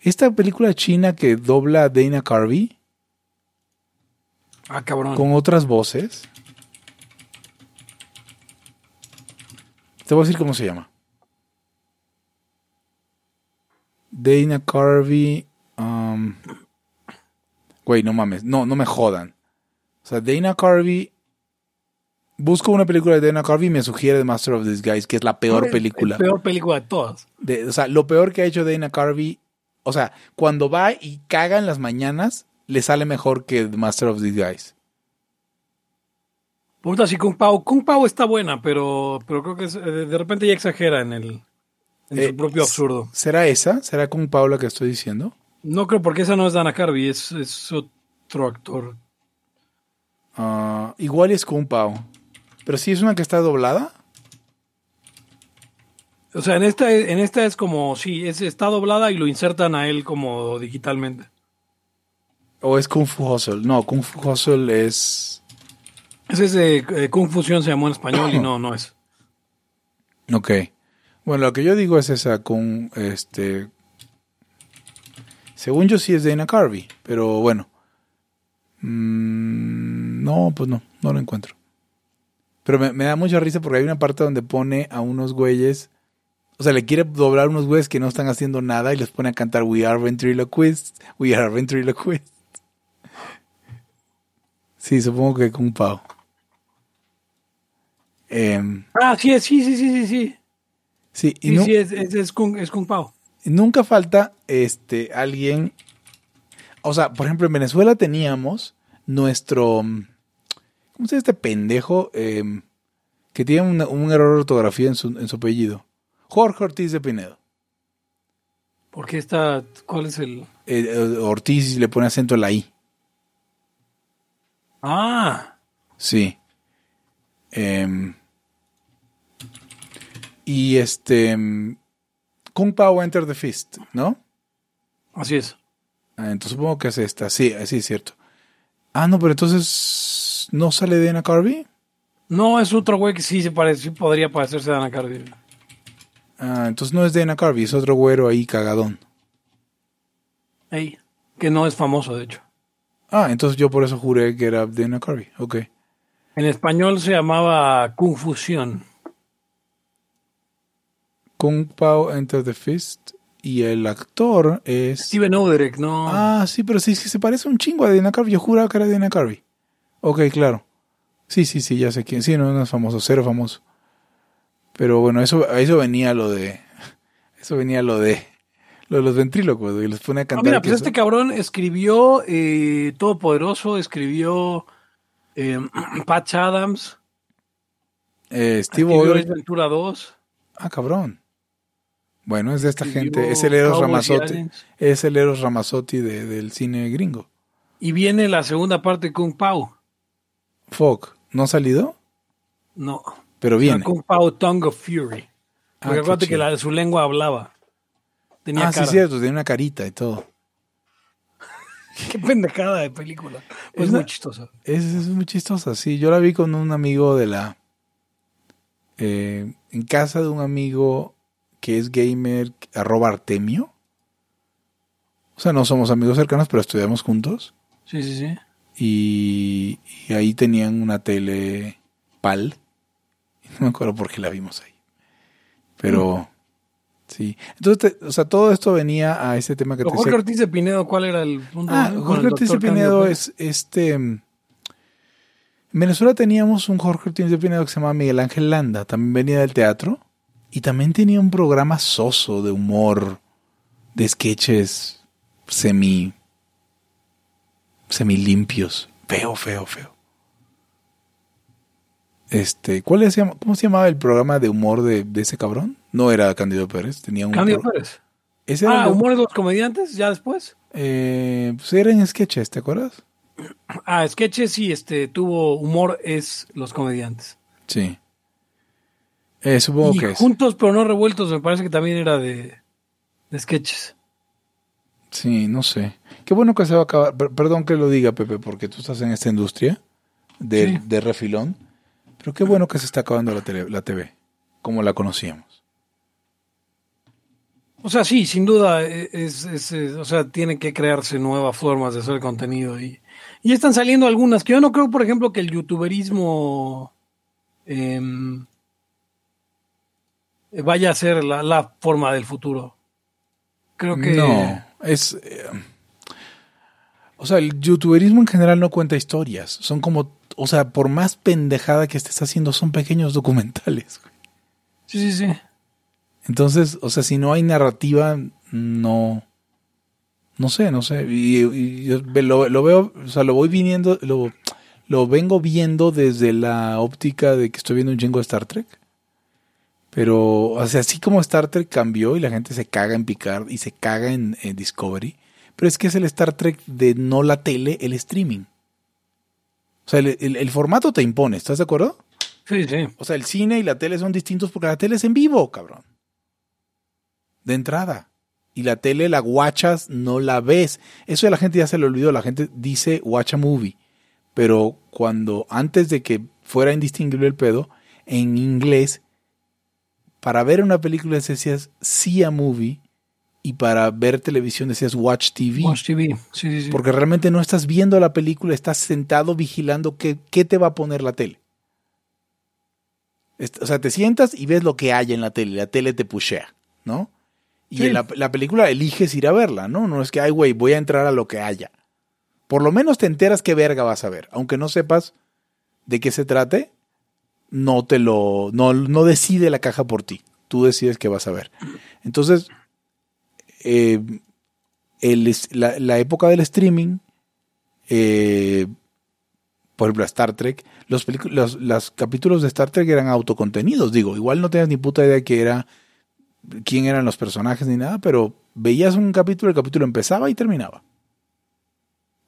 esta película china que dobla a Dana Carvey Ah, cabrón. con otras voces. Te voy a decir cómo se llama. Dana Carvey. um, Güey, no mames. No, no me jodan. O sea, Dana Carvey. Busco una película de Dana Carvey y me sugiere The Master of Disguise, que es la peor Es- película. es peor película de todas. De- o sea, lo peor que ha hecho Dana Carvey, o sea, cuando va y caga en las mañanas, le sale mejor que The Master of Disguise. Puta, sí, Kung Pao. Kung Pao está buena, pero, pero creo que eh, de repente ya exagera en el en Eh, su propio absurdo. ¿Será esa? ¿Será con Paula que estoy diciendo? No creo porque esa no es Dana Carvey, es, es otro actor. Ah, igual es con Pau. Pero sí es una que está doblada. O sea, en esta, en esta es como, sí, es, está doblada y lo insertan a él como digitalmente. ¿O es Kung Fu Hustle? No, Kung Fu Hustle es... Ese es eh, Kung Fusion, se llamó en español y no, no es. Ok. Bueno, lo que yo digo es esa con este... Según yo sí es Dana Carvey, pero bueno. Mm, no, pues no, no lo encuentro. Pero me, me da mucha risa porque hay una parte donde pone a unos güeyes... O sea, le quiere doblar a unos güeyes que no están haciendo nada y les pone a cantar We are ventriloquists, We are ventriloquists. Sí, supongo que con Pau. Em, Ah, sí, sí, sí, sí, sí, sí. sí, y Sí, no- sí, es, es, es Kung, es Kung Pao. nunca falta este alguien. O sea, por ejemplo, en Venezuela teníamos nuestro. mm, ¿Cómo se llama este pendejo? Em, que tiene una- un error de ortografía en su, en su apellido. Jorge Ortiz de Pinedo. Porque está, ¿cuál es el? Eh, Ortiz le pone acento en la I. Ah, Sí. Em, y este. mm, Kung Pao Enter the Fist, ¿no? así es. Ah, entonces supongo que es esta. Sí, sí, es cierto. Ah, no, pero entonces. ¿No sale Dana Carvey? No, es otro güey que sí se parece, sí podría parecerse a Dana Carvey. Ah, entonces no es Dana Carvey, es otro güero ahí cagadón. Ey, que no es famoso, de hecho. Ah, entonces yo por eso juré que era Dana Carvey. Ok. En español se llamaba Kung Fusion. Kung Pao Enter the Fist. y el actor es... Steven Oderek, ¿no? Ah, sí, pero sí, sí, se parece un chingo a Dana Carvey. Yo juraba que era Dana Carvey. Ok, claro. Sí, sí, sí, ya sé quién. Sí, no, no es famoso, cero famoso. Pero bueno, eso, a eso venía lo de... Eso venía lo de... Lo de los ventrílocos, y los pone a Ah, cantar. mira, pues este cabrón escribió eh, Todopoderoso, escribió eh, Patch Adams, eh, Steve Ace Ventura 2. Ah, cabrón. Bueno, es de esta gente. Es el Eros Ramazotti. Es el Eros Ramazotti de- del cine gringo. Y viene la segunda parte de Kung Pao. Fog, ¿no ha salido? No, Pero viene. Kung Pao Tongue of Fury. Ah, Porque acuérdate que la, su lengua hablaba. Tenía Ah, sí, cara. cierto, tiene una carita y todo. Qué pendejada de película. Es Es muy chistosa. Es, es muy chistosa, sí. Yo la vi con un amigo de la... eh, en casa de un amigo que es gamer, arroba Artemio. O sea, no somos amigos cercanos, pero estudiamos juntos. Sí, sí, sí. Y, y ahí tenían una tele PAL. No me acuerdo por qué la vimos ahí. Pero... Sí. Entonces, te- o sea, todo esto venía a ese tema que te Jorge. Ortiz de Pinedo, ¿cuál era el punto? Ah, Jorge Ortiz de Pinedo es este. mm, En Venezuela teníamos un Jorge Ortiz de Pinedo que se llamaba Miguel Ángel Landa, también venía del teatro y también tenía un programa soso de humor, de sketches semi. semi limpios. Feo, feo, feo. Este, ¿cuál es, ¿cómo se llamaba el programa de humor de, de ese cabrón? No era Candido Pérez, tenía un. Cándido pro- Pérez. Ese Ah, humor de los comediantes, ya después. eh, pues eran sketches, ¿te acuerdas? Ah, sketches sí, este, tuvo humor es los comediantes. Sí. Eh, supongo y que es. juntos pero no revueltos, me parece que también era de, de sketches. Sí, no sé. Qué bueno que se va a acabar. Per- Perdón que lo diga, Pepe, porque tú estás en esta industria de, Sí. de refilón. Pero qué bueno que se está acabando la, tele- la TV, como la conocíamos. O sea, sí, sin duda, e- es, es- es- o sea, tienen que crearse nuevas formas de hacer contenido y, y están saliendo algunas que yo no creo, por ejemplo, que el youtuberismo em, vaya a ser la, la forma del futuro. Creo que No, es... eh, o sea, el youtuberismo en general no cuenta historias. Son como... O sea, por más pendejada que estés haciendo, son pequeños documentales. güey. sí, sí, sí. Entonces, o sea, si no hay narrativa, no... No sé, no sé. Y, y yo lo, lo veo, o sea, lo voy viniendo, lo, lo vengo viendo desde la óptica de que estoy viendo un chingo de Star Trek. Pero, o sea, así como Star Trek cambió y la gente se caga en Picard y se caga en, en Discovery, pero es que es el Star Trek de no la tele, el streaming. O sea, el, el- el formato te impone, ¿estás de acuerdo? Sí, sí. O sea, el cine y la tele son distintos porque la tele es en vivo, cabrón. De entrada. Y la tele la guachas, no la ves. Eso a la gente ya se le olvidó. La gente dice watch a movie. Pero cuando, antes de que fuera indistinguible el pedo, en inglés, para ver una película decías see a movie y para ver televisión decías watch TV. Watch TV. Sí, sí, sí. Porque realmente no estás viendo la película, estás sentado vigilando qué, qué te va a poner la tele. O sea, te sientas y ves lo que hay en la tele, la tele te pushea, ¿no? Y Sí. en la, la película eliges ir a verla, ¿no? No es que, ay, güey, voy a entrar a lo que haya. Por lo menos te enteras qué verga vas a ver. Aunque no sepas de qué se trate, no te lo, no, no decide la caja por ti. Tú decides qué vas a ver. Entonces, eh, el la, la época del streaming, eh, por ejemplo, Star Trek, los, pelicu- los, los capítulos de Star Trek eran autocontenidos. Digo, igual no tenías ni puta idea de qué era, quién eran los personajes ni nada, pero veías un capítulo, el capítulo empezaba y terminaba.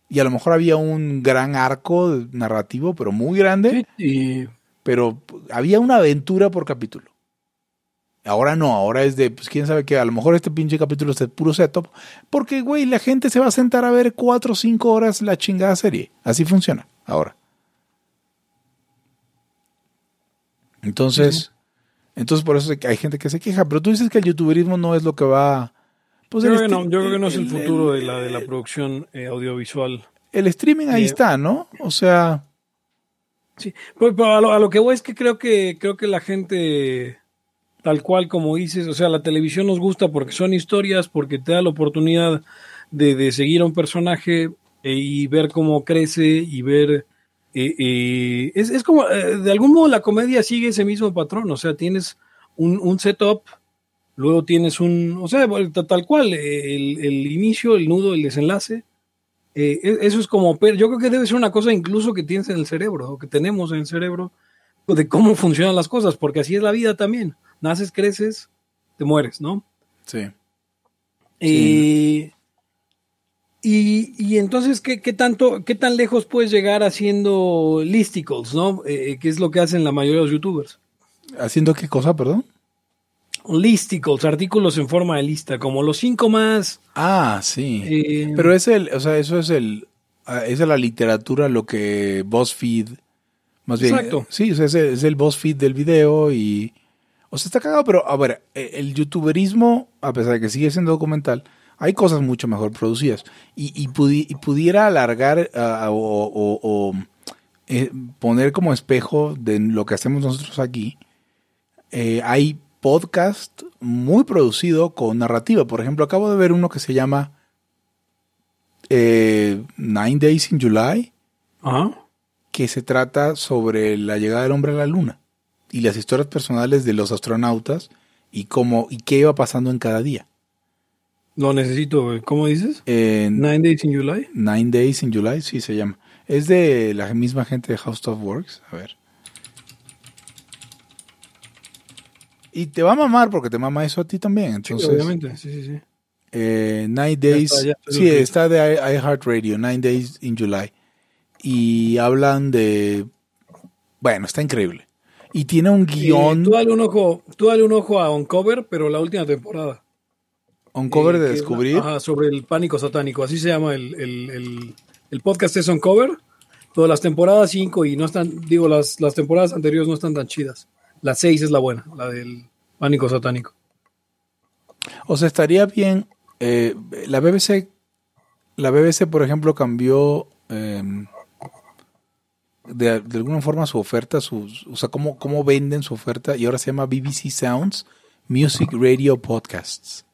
Y a lo mejor había un gran arco narrativo, pero muy grande, Sí, pero había una aventura por capítulo. Ahora no, ahora es de, pues quién sabe qué, a lo mejor este pinche capítulo es de puro setup, porque, güey, la gente se va a sentar a ver cuatro o cinco horas la chingada serie. Así funciona ahora. Entonces, entonces por eso hay gente que se queja, pero tú dices que el youtuberismo no es lo que va... Pues yo, creo que no, yo creo que no es el el- futuro de la, de la producción eh, audiovisual. El streaming ahí Eh, está, ¿no? O sea, Sí, pero, pero a, lo, a lo que voy es que creo que creo que la gente tal cual como dices, o sea, la televisión nos gusta porque son historias, porque te da la oportunidad de, de seguir a un personaje eh, y ver cómo crece y ver... eh, eh, es, es como, de algún modo la comedia sigue ese mismo patrón, o sea, tienes un, un setup, luego tienes un, o sea, tal cual, el, el inicio, el nudo, el desenlace. E- eso es como, yo creo que debe ser una cosa incluso que tienes en el cerebro, o que tenemos en el cerebro, de cómo funcionan las cosas, porque así es la vida también. Naces, creces, te mueres, ¿no? Sí. Eh, y, y entonces, ¿qué, qué tanto, ¿qué tan lejos puedes llegar haciendo listicles, ¿no? Eh, que es lo que hacen la mayoría de los youtubers. ¿Haciendo qué cosa, perdón? Listicles, artículos en forma de lista, como los cinco más... Ah, sí. eh, Pero es el, o sea, eso es el, ah, esa es la literatura, lo que BuzzFeed, más bien, Exacto. eh, sí, o sea, es el, es el BuzzFeed del video y, o sea, está cagado, pero a ver, eh, el youtuberismo, a pesar de que sigue siendo documental, hay cosas mucho mejor producidas y, y, pudi- y pudiera alargar ah, o, o- o, eh, poner como espejo de lo que hacemos nosotros aquí, eh, hay podcast muy producido con narrativa. Por ejemplo, acabo de ver uno que se llama eh, Nine Days in July, Ajá. que se trata sobre la llegada del hombre a la luna y las historias personales de los astronautas y cómo y qué iba pasando en cada día. Lo necesito. ¿cómo dices? Nine Days in July. Nine Days in July, sí se llama. Es de la misma gente de House of Works. A ver. Y te va a mamar porque te mama eso a ti también. Sí, Entonces, obviamente, sí, sí, sí. Eh, Nine Days. está, ya estoy sí, está de iHeartRadio, Nine Days in July. Y hablan de. Bueno, está increíble. Y tiene un Eh, guion, tú, dale un ojo, tú dale un ojo a Uncover, pero la última temporada. un cover Eh, de descubrir. ajá, sobre el pánico satánico. Así se llama el, el, el, el podcast es Uncover. Todas las temporadas 5 y no están, digo, las, las temporadas anteriores no están tan chidas. La 6 es la buena, la del pánico satánico. O sea, estaría bien. eh, la BBC. La BBC, por ejemplo, cambió. eh, de, de alguna forma su oferta, sus, o sea, cómo, cómo venden su oferta, y ahora se llama BBC Sounds Music Radio Podcasts.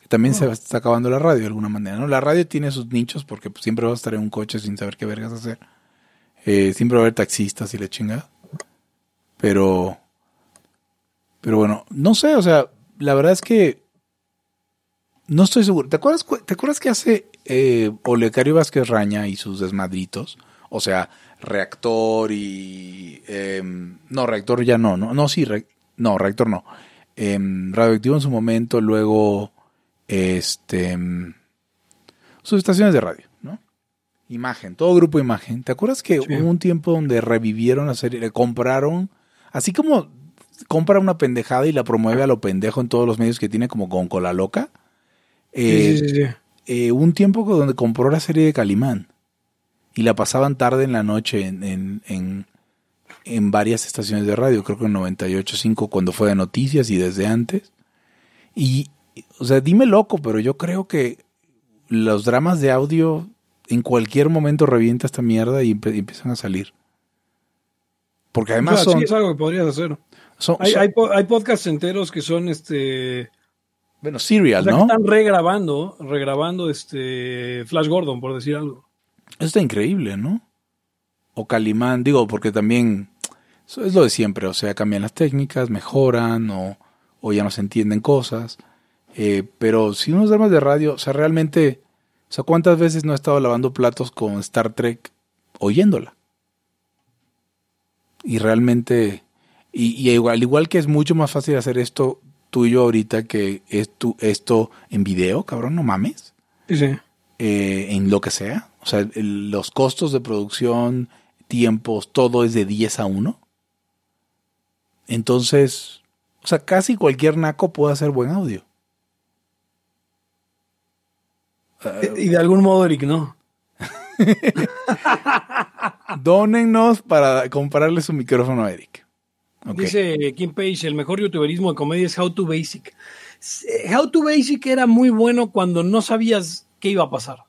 Que también se está acabando la radio de alguna manera, ¿no? La radio tiene sus nichos porque pues, siempre vas a estar en un coche sin saber qué vergas hacer. Eh, siempre va a haber taxistas y la chingada. Pero. Pero bueno, no sé, o sea, la verdad es que. No estoy seguro. ¿Te acuerdas, cu- ¿te acuerdas que hace eh, Olecario Vázquez Raña y sus desmadritos? O sea, reactor y. em, no, reactor ya no, no, no, sí, re- no, reactor no. Em, radioactivo en su momento, luego. Este. em, sus estaciones de radio, ¿no? Imagen, todo grupo Imagen. ¿Te acuerdas que Sí. hubo un tiempo donde revivieron la serie, le compraron, así como compra una pendejada y la promueve a lo pendejo en todos los medios que tiene, como con Cola Loca? Eh, sí, sí, sí, sí. eh, un tiempo donde compró la serie de Calimán y la pasaban tarde en la noche en, en, en, en varias estaciones de radio, creo que en 98.5 cuando fue de noticias y desde antes. Y, o sea, dime loco, pero yo creo que los dramas de audio en cualquier momento revienta esta mierda y, empe- y empiezan a salir. Porque además O sea, son, sí es algo que podrías hacer. son- Hay, son- hay, po- hay podcasts enteros que son este. bueno, O serial, que ¿no? están regrabando, regrabando este Flash Gordon, por decir algo. Eso está increíble, ¿no? O Calimán, digo, porque también eso es lo de siempre, o sea, cambian las técnicas, mejoran o, o ya no se entienden cosas. Eh, pero si unos dramas de radio, o sea, realmente, o sea, ¿cuántas veces no he estado lavando platos con Star Trek oyéndola? Y realmente, y, y igual, al igual que es mucho más fácil hacer esto tú y yo ahorita que es tu, esto en video, cabrón, no mames Sí, sí. eh, en lo que sea. O sea, el- los costos de producción, tiempos, todo es de 10 a 1. Entonces, o sea, casi cualquier naco puede hacer buen audio. Y de algún modo, Eric, no. Dónennos para comprarle su micrófono a Eric. Dice Kim Page, el mejor youtuberismo de comedia es How to Basic. S- How to Basic era muy bueno cuando no sabías qué iba a pasar.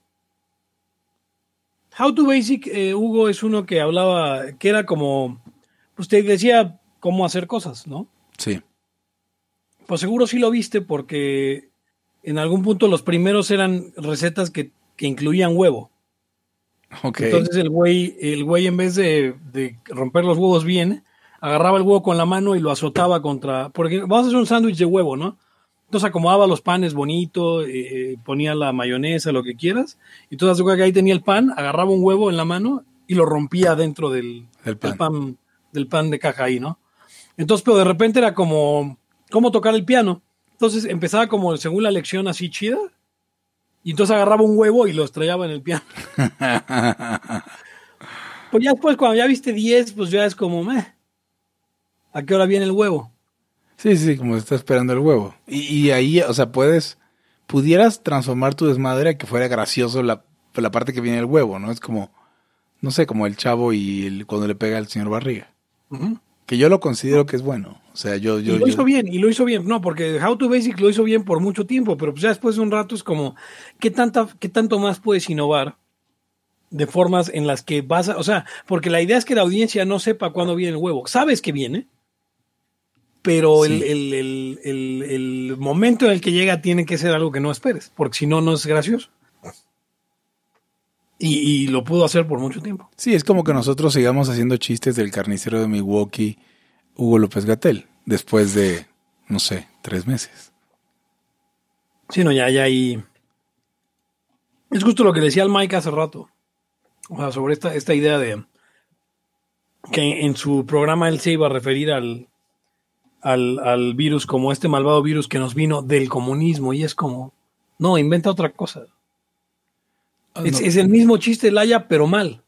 How to Basic, eh, Hugo, es uno que hablaba, que era como, pues te decía cómo hacer cosas, ¿no? Sí. Pues seguro sí lo viste porque en algún punto los primeros eran recetas que, que incluían huevo. Ok. Entonces el güey, el güey en vez de, de romper los huevos bien, agarraba el huevo con la mano y lo azotaba contra. Porque vamos a hacer un sándwich de huevo, ¿no? Entonces acomodaba los panes bonito, eh, ponía la mayonesa, lo que quieras. Y das que ahí tenía el pan, agarraba un huevo en la mano y lo rompía dentro del, El pan. del pan, del pan de caja ahí, ¿no? Entonces, pero de repente era como, ¿cómo tocar el piano? Entonces empezaba como según la lección así chida. Y entonces agarraba un huevo y lo estrellaba en el piano. Pues ya después, cuando ya viste 10, pues ya es como, meh, ¿a qué hora viene el huevo? Sí, sí, como está esperando el huevo. Y, y ahí, o sea, puedes, pudieras transformar tu desmadre a que fuera gracioso la, la parte que viene el huevo, ¿no? Es como, no sé, como el chavo y el, cuando le pega al señor Barriga. Que yo lo considero que es bueno. O sea, yo, yo, y lo yo- hizo bien, y lo hizo bien. No, porque How to Basic lo hizo bien por mucho tiempo, pero pues ya después de un rato es como, ¿qué, tanta, qué tanto más puedes innovar de formas en las que vas a, o sea, porque la idea es que la audiencia no sepa cuándo viene el huevo. Sabes que viene, pero Sí. el, el- el- el- el momento en el que llega tiene que ser algo que no esperes, porque si no, no es gracioso. Y, y lo pudo hacer por mucho tiempo. Sí, es como que nosotros sigamos haciendo chistes del carnicero de Milwaukee, Hugo López Gatel, después de, no sé, tres meses. Sí, no, ya, ya ahí. Es justo lo que decía el Mike hace rato. O sea, sobre esta, esta idea de que en su programa él se iba a referir al, al, al virus como este malvado virus que nos vino del comunismo. Y es como, no, inventa otra cosa. Es, Ah, No, es el mismo chiste Laya, pero mal.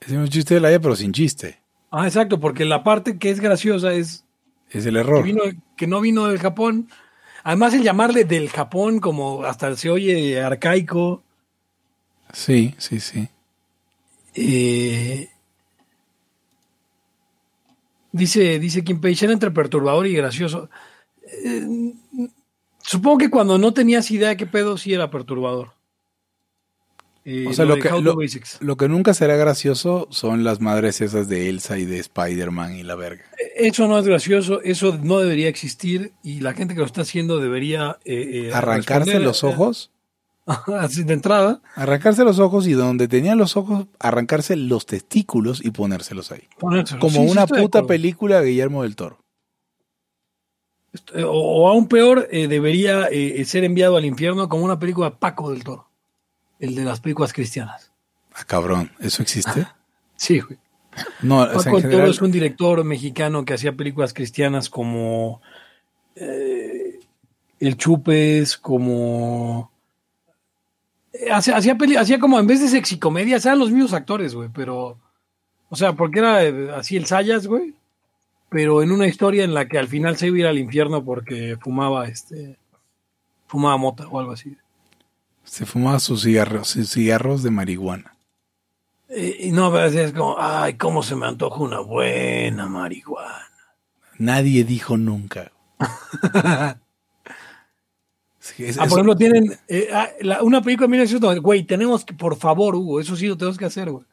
es un chiste de la pero sin chiste. Ah, exacto, porque la parte que es graciosa es Es el que, error. vino, que no vino del Japón. Además, el llamarle del Japón como hasta se oye arcaico. Sí, sí, sí. Eh, dice, dice Kim Page, era entre perturbador y gracioso. Eh, supongo que cuando no tenías idea de qué pedo, sí era perturbador. Eh, O sea, lo que, lo, lo que nunca será gracioso son las madres esas de Elsa y de Spider-Man y la verga. Eso no es gracioso, eso no debería existir y la gente que lo está haciendo debería eh, Arrancarse responder, los ojos, así de entrada, arrancarse los ojos y donde tenían los ojos, arrancarse los testículos y ponérselos ahí. ponérselo. Como Sí, una puta película de Guillermo del Toro. O, o aún peor, eh, debería eh, ser enviado al infierno como una película de Paco del Toro, el de las películas cristianas. Ah, cabrón, ¿eso existe? Sí, güey. No, o sea, Paco del Toro es un director mexicano que hacía películas cristianas como eh, El Chupes, como... eh, Hacía, hacía, peli- hacía como, en vez de sexicomedias, eran los mismos actores, güey, pero... O sea, porque era eh, así el Sayas, güey, pero en una historia en la que al final se iba a ir al infierno porque fumaba, este... Fumaba mota o algo así. se fumaba sus cigarros, sus cigarros de marihuana. Eh, Y no, pero es como, ay, cómo se me antoja una buena marihuana. Nadie dijo nunca. Es- Ah, por ejemplo, tienen eh, ah, la- una película de 1990. Güey, tenemos que, por favor, Hugo, eso sí lo tenemos que hacer, güey.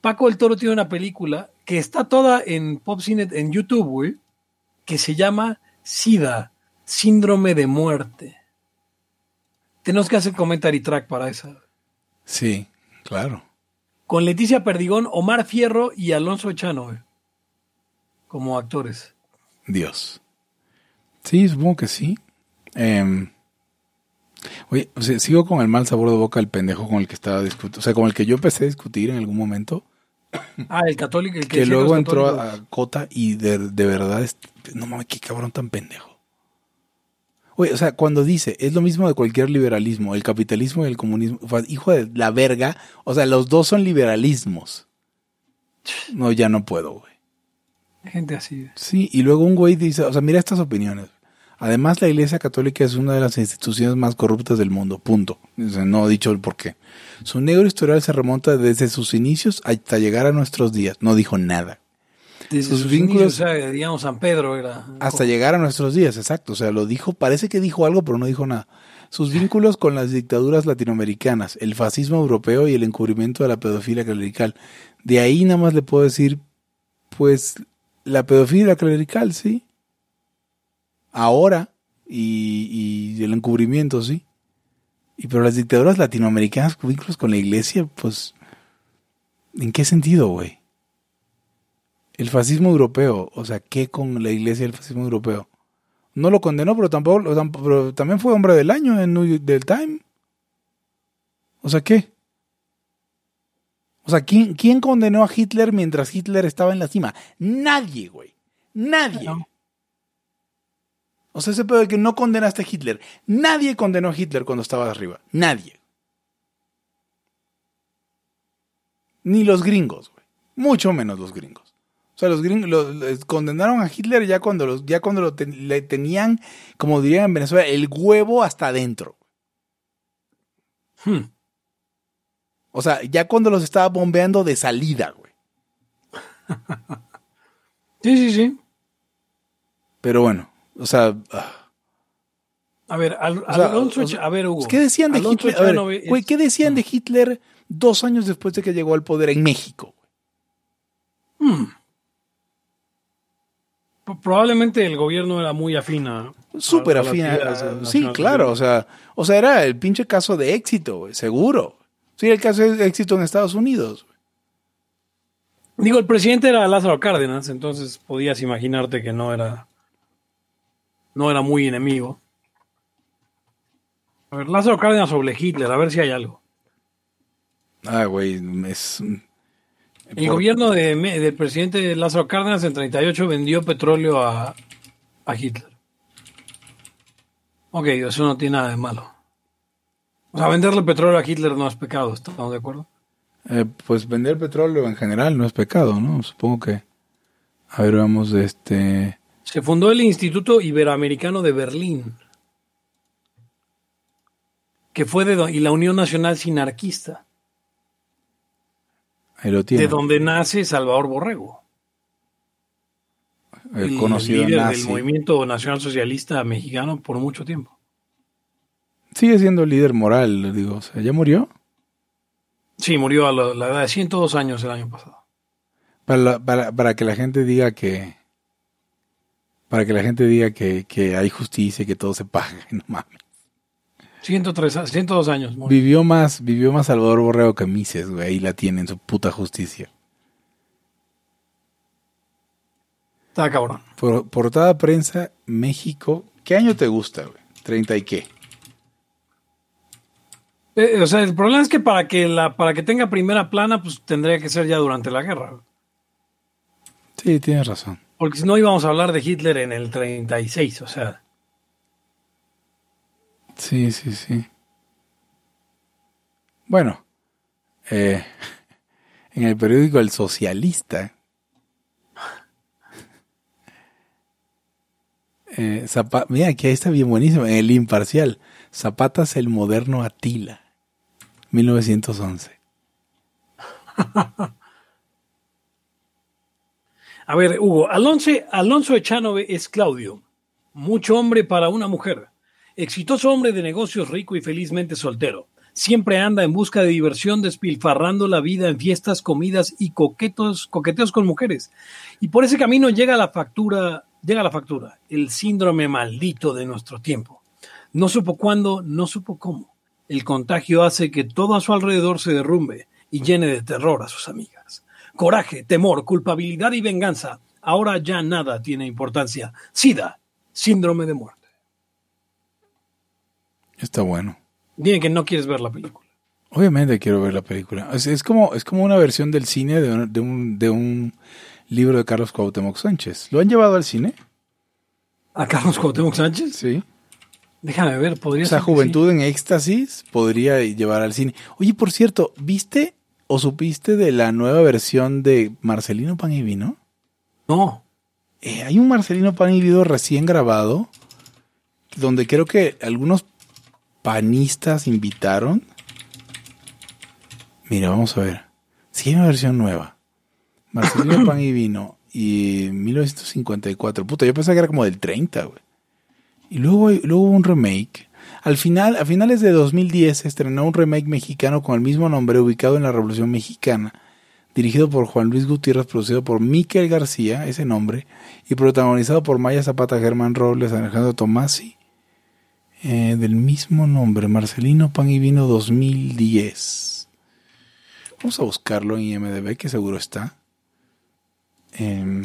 Paco del Toro tiene una película que está toda en Pop Cine, en YouTube, güey, que se llama SIDA, Síndrome de Muerte. Tenemos que hacer commentary track para esa. sí, claro. Con Leticia Perdigón, Omar Fierro y Alonso Echano, güey, como actores. Dios. Sí, supongo que sí. Em, oye, o sea, sigo con el mal sabor de boca del pendejo con el que estaba discutiendo. O sea, con el que yo empecé a discutir en algún momento. Ah, el católico, el que, Que luego entró a, a Cota y de, de verdad, es- no mames, qué cabrón tan pendejo. Oye, o sea, cuando dice, es lo mismo de cualquier liberalismo, el capitalismo y el comunismo, hijo de la verga, o sea, los dos son liberalismos. No, ya no puedo, güey. Gente así. Sí, y luego un güey dice, o sea, mira estas opiniones. Además, la Iglesia Católica es una de las instituciones más corruptas del mundo, punto. O sea, no he dicho el por qué. Su negro historial se remonta desde sus inicios hasta llegar a nuestros días. No dijo nada. Desde Sus sus vínculos- inicios, o sea, digamos, San Pedro era. Hasta llegar a nuestros días, exacto. O sea, lo dijo, parece que dijo algo, pero no dijo nada. Sus vínculos con las dictaduras latinoamericanas, el fascismo europeo y el encubrimiento de la pedofilia clerical. De ahí nada más le puedo decir, pues, la pedofilia clerical, sí. Ahora, y, el encubrimiento, sí. Y pero las dictaduras latinoamericanas vínculos con la iglesia, pues, ¿en qué sentido, güey? El fascismo europeo, o sea, ¿qué con la iglesia del fascismo europeo? No lo condenó, pero tampoco, pero también fue hombre del año en New York, del Time. O sea, ¿qué? O sea, ¿quién, ¿quién condenó a Hitler mientras Hitler estaba en la cima? Nadie, güey. Nadie. O sea, ese pedo de que no condenaste a Hitler. Nadie condenó a Hitler cuando estaba arriba. Nadie. Ni los gringos, güey. Mucho menos los gringos. O sea, los gringos condenaron a Hitler ya cuando, los, ya cuando lo le tenían, como dirían en Venezuela, el huevo hasta adentro. Hmm. O sea, ya cuando los estaba bombeando de salida, güey. sí, sí, sí. Pero bueno, o sea. A ver, Alonso, a ver, Hugo. ¿Qué decían de Hitler? Güey, ¿qué decían de Hitler dos años después de que llegó al poder en México? Hmm. Probablemente el gobierno era muy afín a. Súper afín. sí, claro. O sea, o sea, era el pinche caso de éxito, güey, seguro. Sí, el caso de éxito en Estados Unidos. Digo, el presidente era Lázaro Cárdenas, entonces podías imaginarte que no era. No era muy enemigo. A ver, Lázaro Cárdenas sobre Hitler, a ver si hay algo. Ah, güey, es. El gobierno de, del presidente Lázaro Cárdenas en 38 vendió petróleo a, a Hitler. Ok, eso no tiene nada de malo. O sea, venderle petróleo a Hitler no es pecado, ¿estamos de acuerdo? Eh, pues vender petróleo en general no es pecado, ¿no? Supongo que... A ver, vamos, este... Se fundó el Instituto Iberoamericano de Berlín, que fue de... y la Unión Nacional Sinarquista. Ahí lo tiene. De donde nace Salvador Borrego. El, conocido líder del movimiento nacional socialista mexicano por mucho tiempo. Sigue siendo líder moral, digo. O sea, ¿ya murió? Sí, murió a la, edad de 102 años el año pasado. Para, para, para, que la gente diga que. Para que la gente diga que, que hay justicia y que todo se paga, no mames. 103, 102 años. Vivió más, vivió más Salvador Borrego que Mises, güey. Ahí la tienen, su puta justicia. Está cabrón. Por, portada prensa, México. ¿Qué año te gusta, güey? ¿30 y qué? Eh, o sea, el problema es que para que la para que tenga primera plana, pues tendría que ser ya durante la guerra. Sí, tienes razón. Porque si no íbamos a hablar de Hitler en el 36, o sea. Sí, sí, sí. Bueno, eh, en el periódico El Socialista, eh, mira, aquí está bien buenísimo, en el imparcial, Zapata es el moderno Atila. 1911. A ver, Hugo, Alonso, Alonso Echanove es Claudio, mucho hombre para una mujer, exitoso hombre de negocios, rico y felizmente soltero. Siempre anda en busca de diversión, despilfarrando la vida en fiestas, comidas y coquetos, coqueteos con mujeres. Y por ese camino llega la factura, llega la factura, el síndrome maldito de nuestro tiempo. No supo cuándo, no supo cómo. El contagio hace que todo a su alrededor se derrumbe y llene de terror a sus amigas. Coraje, temor, culpabilidad y venganza. Ahora ya nada tiene importancia. SIDA, síndrome de muerte. Está bueno. Dime que no quieres ver la película. Obviamente quiero ver la película. Es, como, es como una versión del cine de un, de un, libro de Carlos Cuauhtémoc Sánchez. ¿Lo han llevado al cine? ¿A Carlos Cuauhtémoc Sánchez? Sí. Déjame ver, podría ser. Juventud en Éxtasis podría llevar al cine. Oye, por cierto, ¿viste o supiste de la nueva versión de Marcelino Pan y Vino? No. Eh, hay un Marcelino Pan y Vino recién grabado, donde creo que algunos panistas invitaron. Mira, vamos a ver. Sí, hay una versión nueva. Marcelino Pan y Vino y 1954. Puta, yo pensaba que era como del 30, güey. Y luego, luego hubo un remake. Al final, a finales de 2010 se estrenó un remake mexicano con el mismo nombre ubicado en la Revolución Mexicana, dirigido por Juan Luis Gutiérrez, producido por Miquel García, ese nombre, y protagonizado por Maya Zapata, Germán Robles, Alejandro Tomasi, Eh, del mismo nombre, Marcelino Pan y Vino 2010. Vamos a buscarlo en IMDB, que seguro está. Em,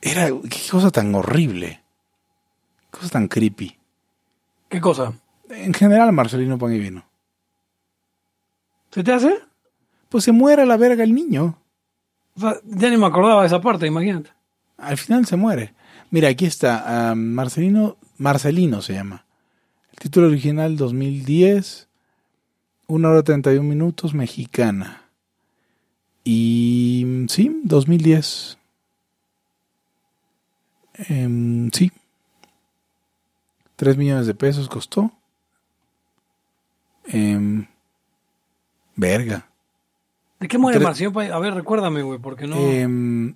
era, qué cosa tan horrible. Cosa tan creepy. ¿Qué cosa? En general, Marcelino Pan y Vino. ¿Se te hace? Pues se muere a la verga el niño. O sea, ya ni me acordaba de esa parte, imagínate. Al final se muere. Mira, aquí está. Marcelino, Marcelino se llama. El título original 2010. 1 hora 31 minutos, mexicana. Y sí, 2010. Em, sí. 3 millones de pesos costó. Em, verga. ¿De qué muere Pan- A ver, recuérdame, güey, porque no... Em,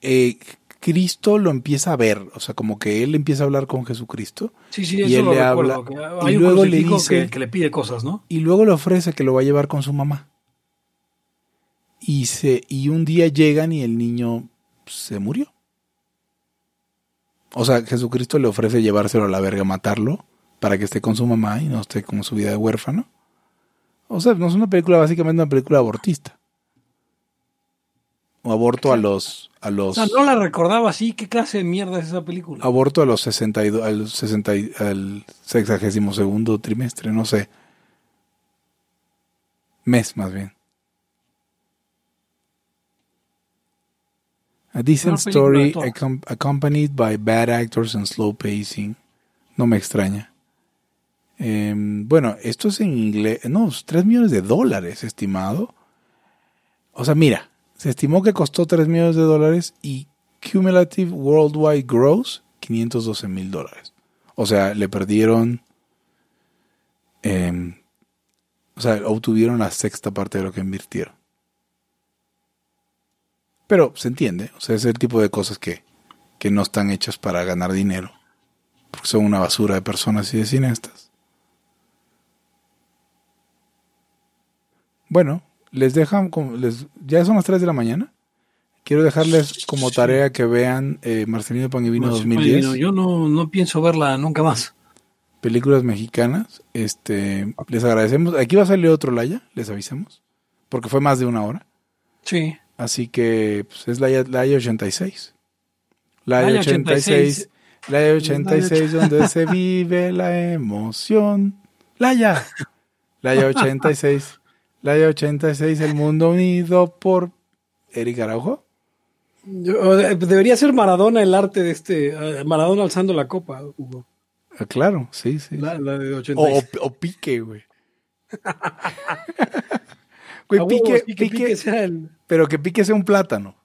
eh, Cristo lo empieza a ver, o sea, como que él empieza a hablar con Jesucristo sí, sí, y eso él lo le recuerdo. habla, que y hay un luego le dice- que, que le pide cosas, ¿no? y luego le ofrece que lo va a llevar con su mamá. Y, se, y un día llegan y el niño se murió. O sea, Jesucristo le ofrece llevárselo a la verga, matarlo, para que esté con su mamá y no esté con su vida de huérfano. O sea, no es una película, básicamente una película abortista. O aborto a los... A O los sea, no la recordaba así. ¿Qué clase de mierda es esa película? aborto a los 62, al 60, y- al sexagésimo segundo trimestre, no sé. Mes, más bien. A decent story accom- accompanied by bad actors and slow pacing. No me extraña. Em, bueno, esto es en inglés. No, 3 millones de dólares, estimado. O sea, mira, se estimó que costó 3 millones de dólares y cumulative worldwide gross 512 mil dólares. O sea, le perdieron. em, o sea, obtuvieron la sexta parte de lo que invirtieron. Pero se entiende. O sea, es el tipo de cosas que, que no están hechas para ganar dinero. Porque son una basura de personas y de cineastas. Bueno, les dejan, les, ya son las 3 de la mañana. Quiero dejarles como tarea que vean eh, Marcelino Pan y Vino Marcelino 2010, Pan y Vino, Yo no, no pienso verla nunca más. películas mexicanas. Este, les agradecemos. Aquí va a salir otro Laya, les avisamos, porque fue más de una hora. Sí. Así que pues, es Laya, Laya 86. Laya Laya 86. Laya 86, donde se vive la emoción. Laya. Laya 86. Laya 86, el mundo unido por Eric Araujo. Eh, debería ser Maradona el arte de este. eh, Maradona alzando la copa, Hugo. Ah, claro, sí, sí. La, la de O, 86. o, o pique, güey. Güey, pique, pique, Pique sea el- pero que pique sea un plátano.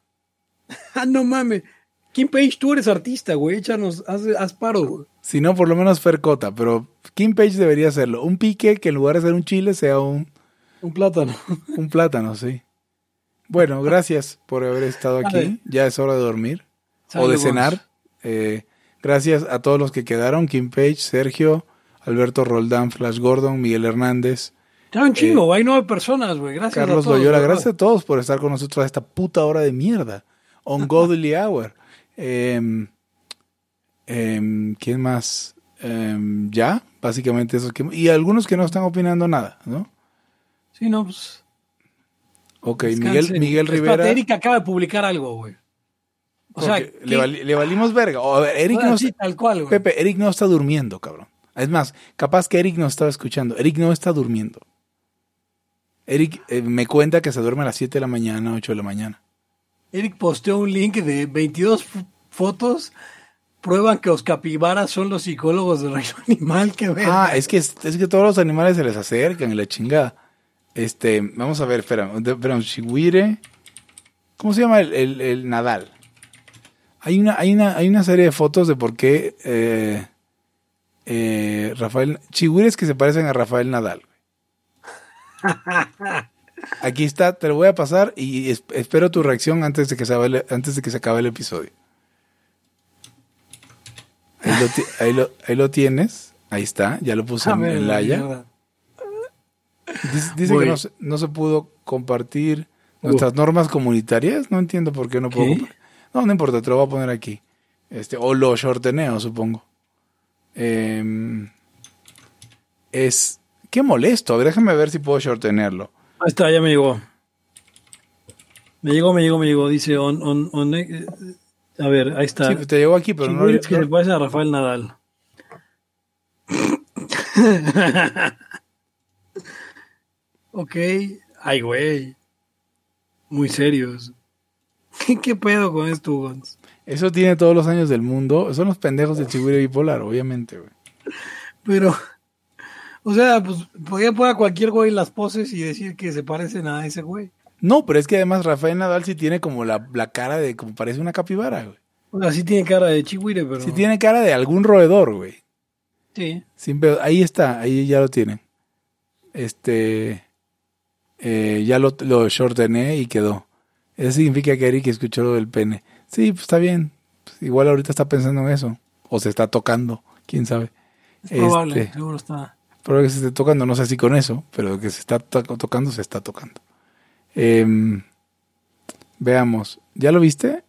Ah, no mames. Kim Page, tú eres artista, güey. Échanos, haz, haz paro, güey. Si no, por lo menos Fercota, pero Kim Page debería hacerlo. Un pique que en lugar de ser un chile sea un, Un plátano. un plátano, sí. Bueno, gracias por haber estado aquí. Ya es hora de dormir o de cenar. Eh, gracias a todos los que quedaron. Kim Page, Sergio, Alberto Roldán, Flash Gordon, Miguel Hernández, Ya un chingo, hay nueve personas, güey. Gracias Eh, Carlos a todos. Loyola. Gracias a todos por estar con nosotros a esta puta hora de mierda. Ungodly Hour. Em, em, ¿Quién más? Em, ya, básicamente eso. Que, y algunos que no están opinando nada, ¿no? Sí, no, pues. Ok, descansen. Miguel, Miguel Espérate, Rivera. Erika acaba de publicar algo, güey. O sea, le, le valimos verga. O, ver, Eric no sí, está- tal cual, güey. Pepe, Eric no está durmiendo, cabrón. Es más, capaz que Eric no estaba escuchando. Eric no está durmiendo. Eric eh, me cuenta que se duerme a las 7 de la mañana, 8 de la mañana. Eric posteó un link de 22 f- fotos. Prueban que los capibaras son los psicólogos del reino animal. Que ven. Ah, es que, es que todos los animales se les acercan y la chingada. Este, vamos a ver, espera, espera, chihuire. ¿Cómo se llama el, el- el Nadal? Hay una, hay, una, hay una serie de fotos de por qué eh, eh, Rafael. Chihuires que se parecen a Rafael Nadal. Aquí está, te lo voy a pasar y es- espero tu reacción antes de que se acabe el, antes de que se acabe el episodio. Ahí lo, ti- ahí lo- ahí lo tienes. Ahí está, ya lo puse A en, en Laia. Dice, que no se, no se pudo compartir nuestras normas comunitarias. No entiendo por qué no puedo ¿Qué? compartir. No, no importa, te lo voy a poner aquí. Este, o lo shorteneo, supongo. Em, es. Qué molesto. A ver, déjame ver si puedo shortenerlo. Ahí está, ya me llegó. Me llegó, me llegó, me llegó. Dice on, on, on eh, a ver, ahí está. Sí, te llegó aquí, pero no. Chigüires que se parece a Rafael Nadal. ok. Ay, güey. Muy serios. ¿Qué, qué pedo con esto, Gons? Eso tiene todos los años del mundo. Son los pendejos del chigüire bipolar, obviamente, güey. Pero, o sea, pues podía poner a cualquier güey las poses y decir que se parecen a ese güey. No, pero es que además Rafael Nadal sí tiene como la, la cara de, como parece una capibara, güey. O sea, sí tiene cara de chigüire, pero... Sí tiene cara de algún roedor, güey. Sí. Sin pedo. Ahí está, ahí ya lo tienen. Este, eh, ya lo, lo shortené y quedó. Eso significa que Eric escuchó lo del pene. Sí, pues está bien. Pues igual ahorita está pensando en eso. O se está tocando, quién sabe. Es probable, Este, seguro está. Probable que se esté tocando, no sé si con eso, pero que se está to- tocando, se está tocando. Em, veamos, ¿ya lo viste?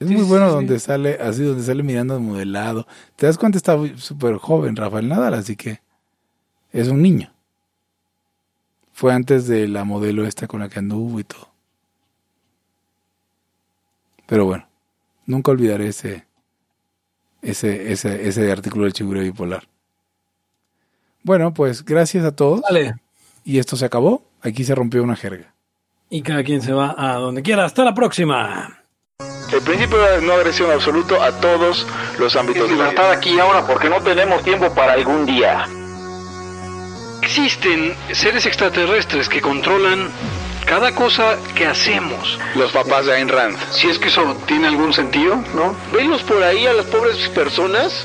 Es Sí, muy bueno sí. donde sale, así donde sale mirando de modelado. Te das cuenta, está súper joven Rafael Nadal, así que es un niño. Fue antes de la modelo esta con la que anduvo y todo. Pero bueno, nunca olvidaré ese, ese, ese, ese artículo del Chigure Bipolar. Bueno, pues gracias a todos. Vale. Y esto se acabó. Aquí se rompió una jerga. Y cada quien se va a donde quiera. Hasta la próxima. El principio de no agresión absoluto a todos los ámbitos vida. aquí ahora porque no tenemos tiempo para algún día. Existen seres extraterrestres que controlan cada cosa que hacemos. Los papás de Ayn Rand. Si es que eso tiene algún sentido, ¿no? Venlos por ahí a las pobres personas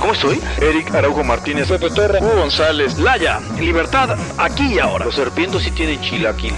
¿Cómo estoy? Eric Araujo Martínez, Pepe Torre, Hugo González, Laya, libertad, aquí y ahora. Los serpientes sí tienen chilaquil.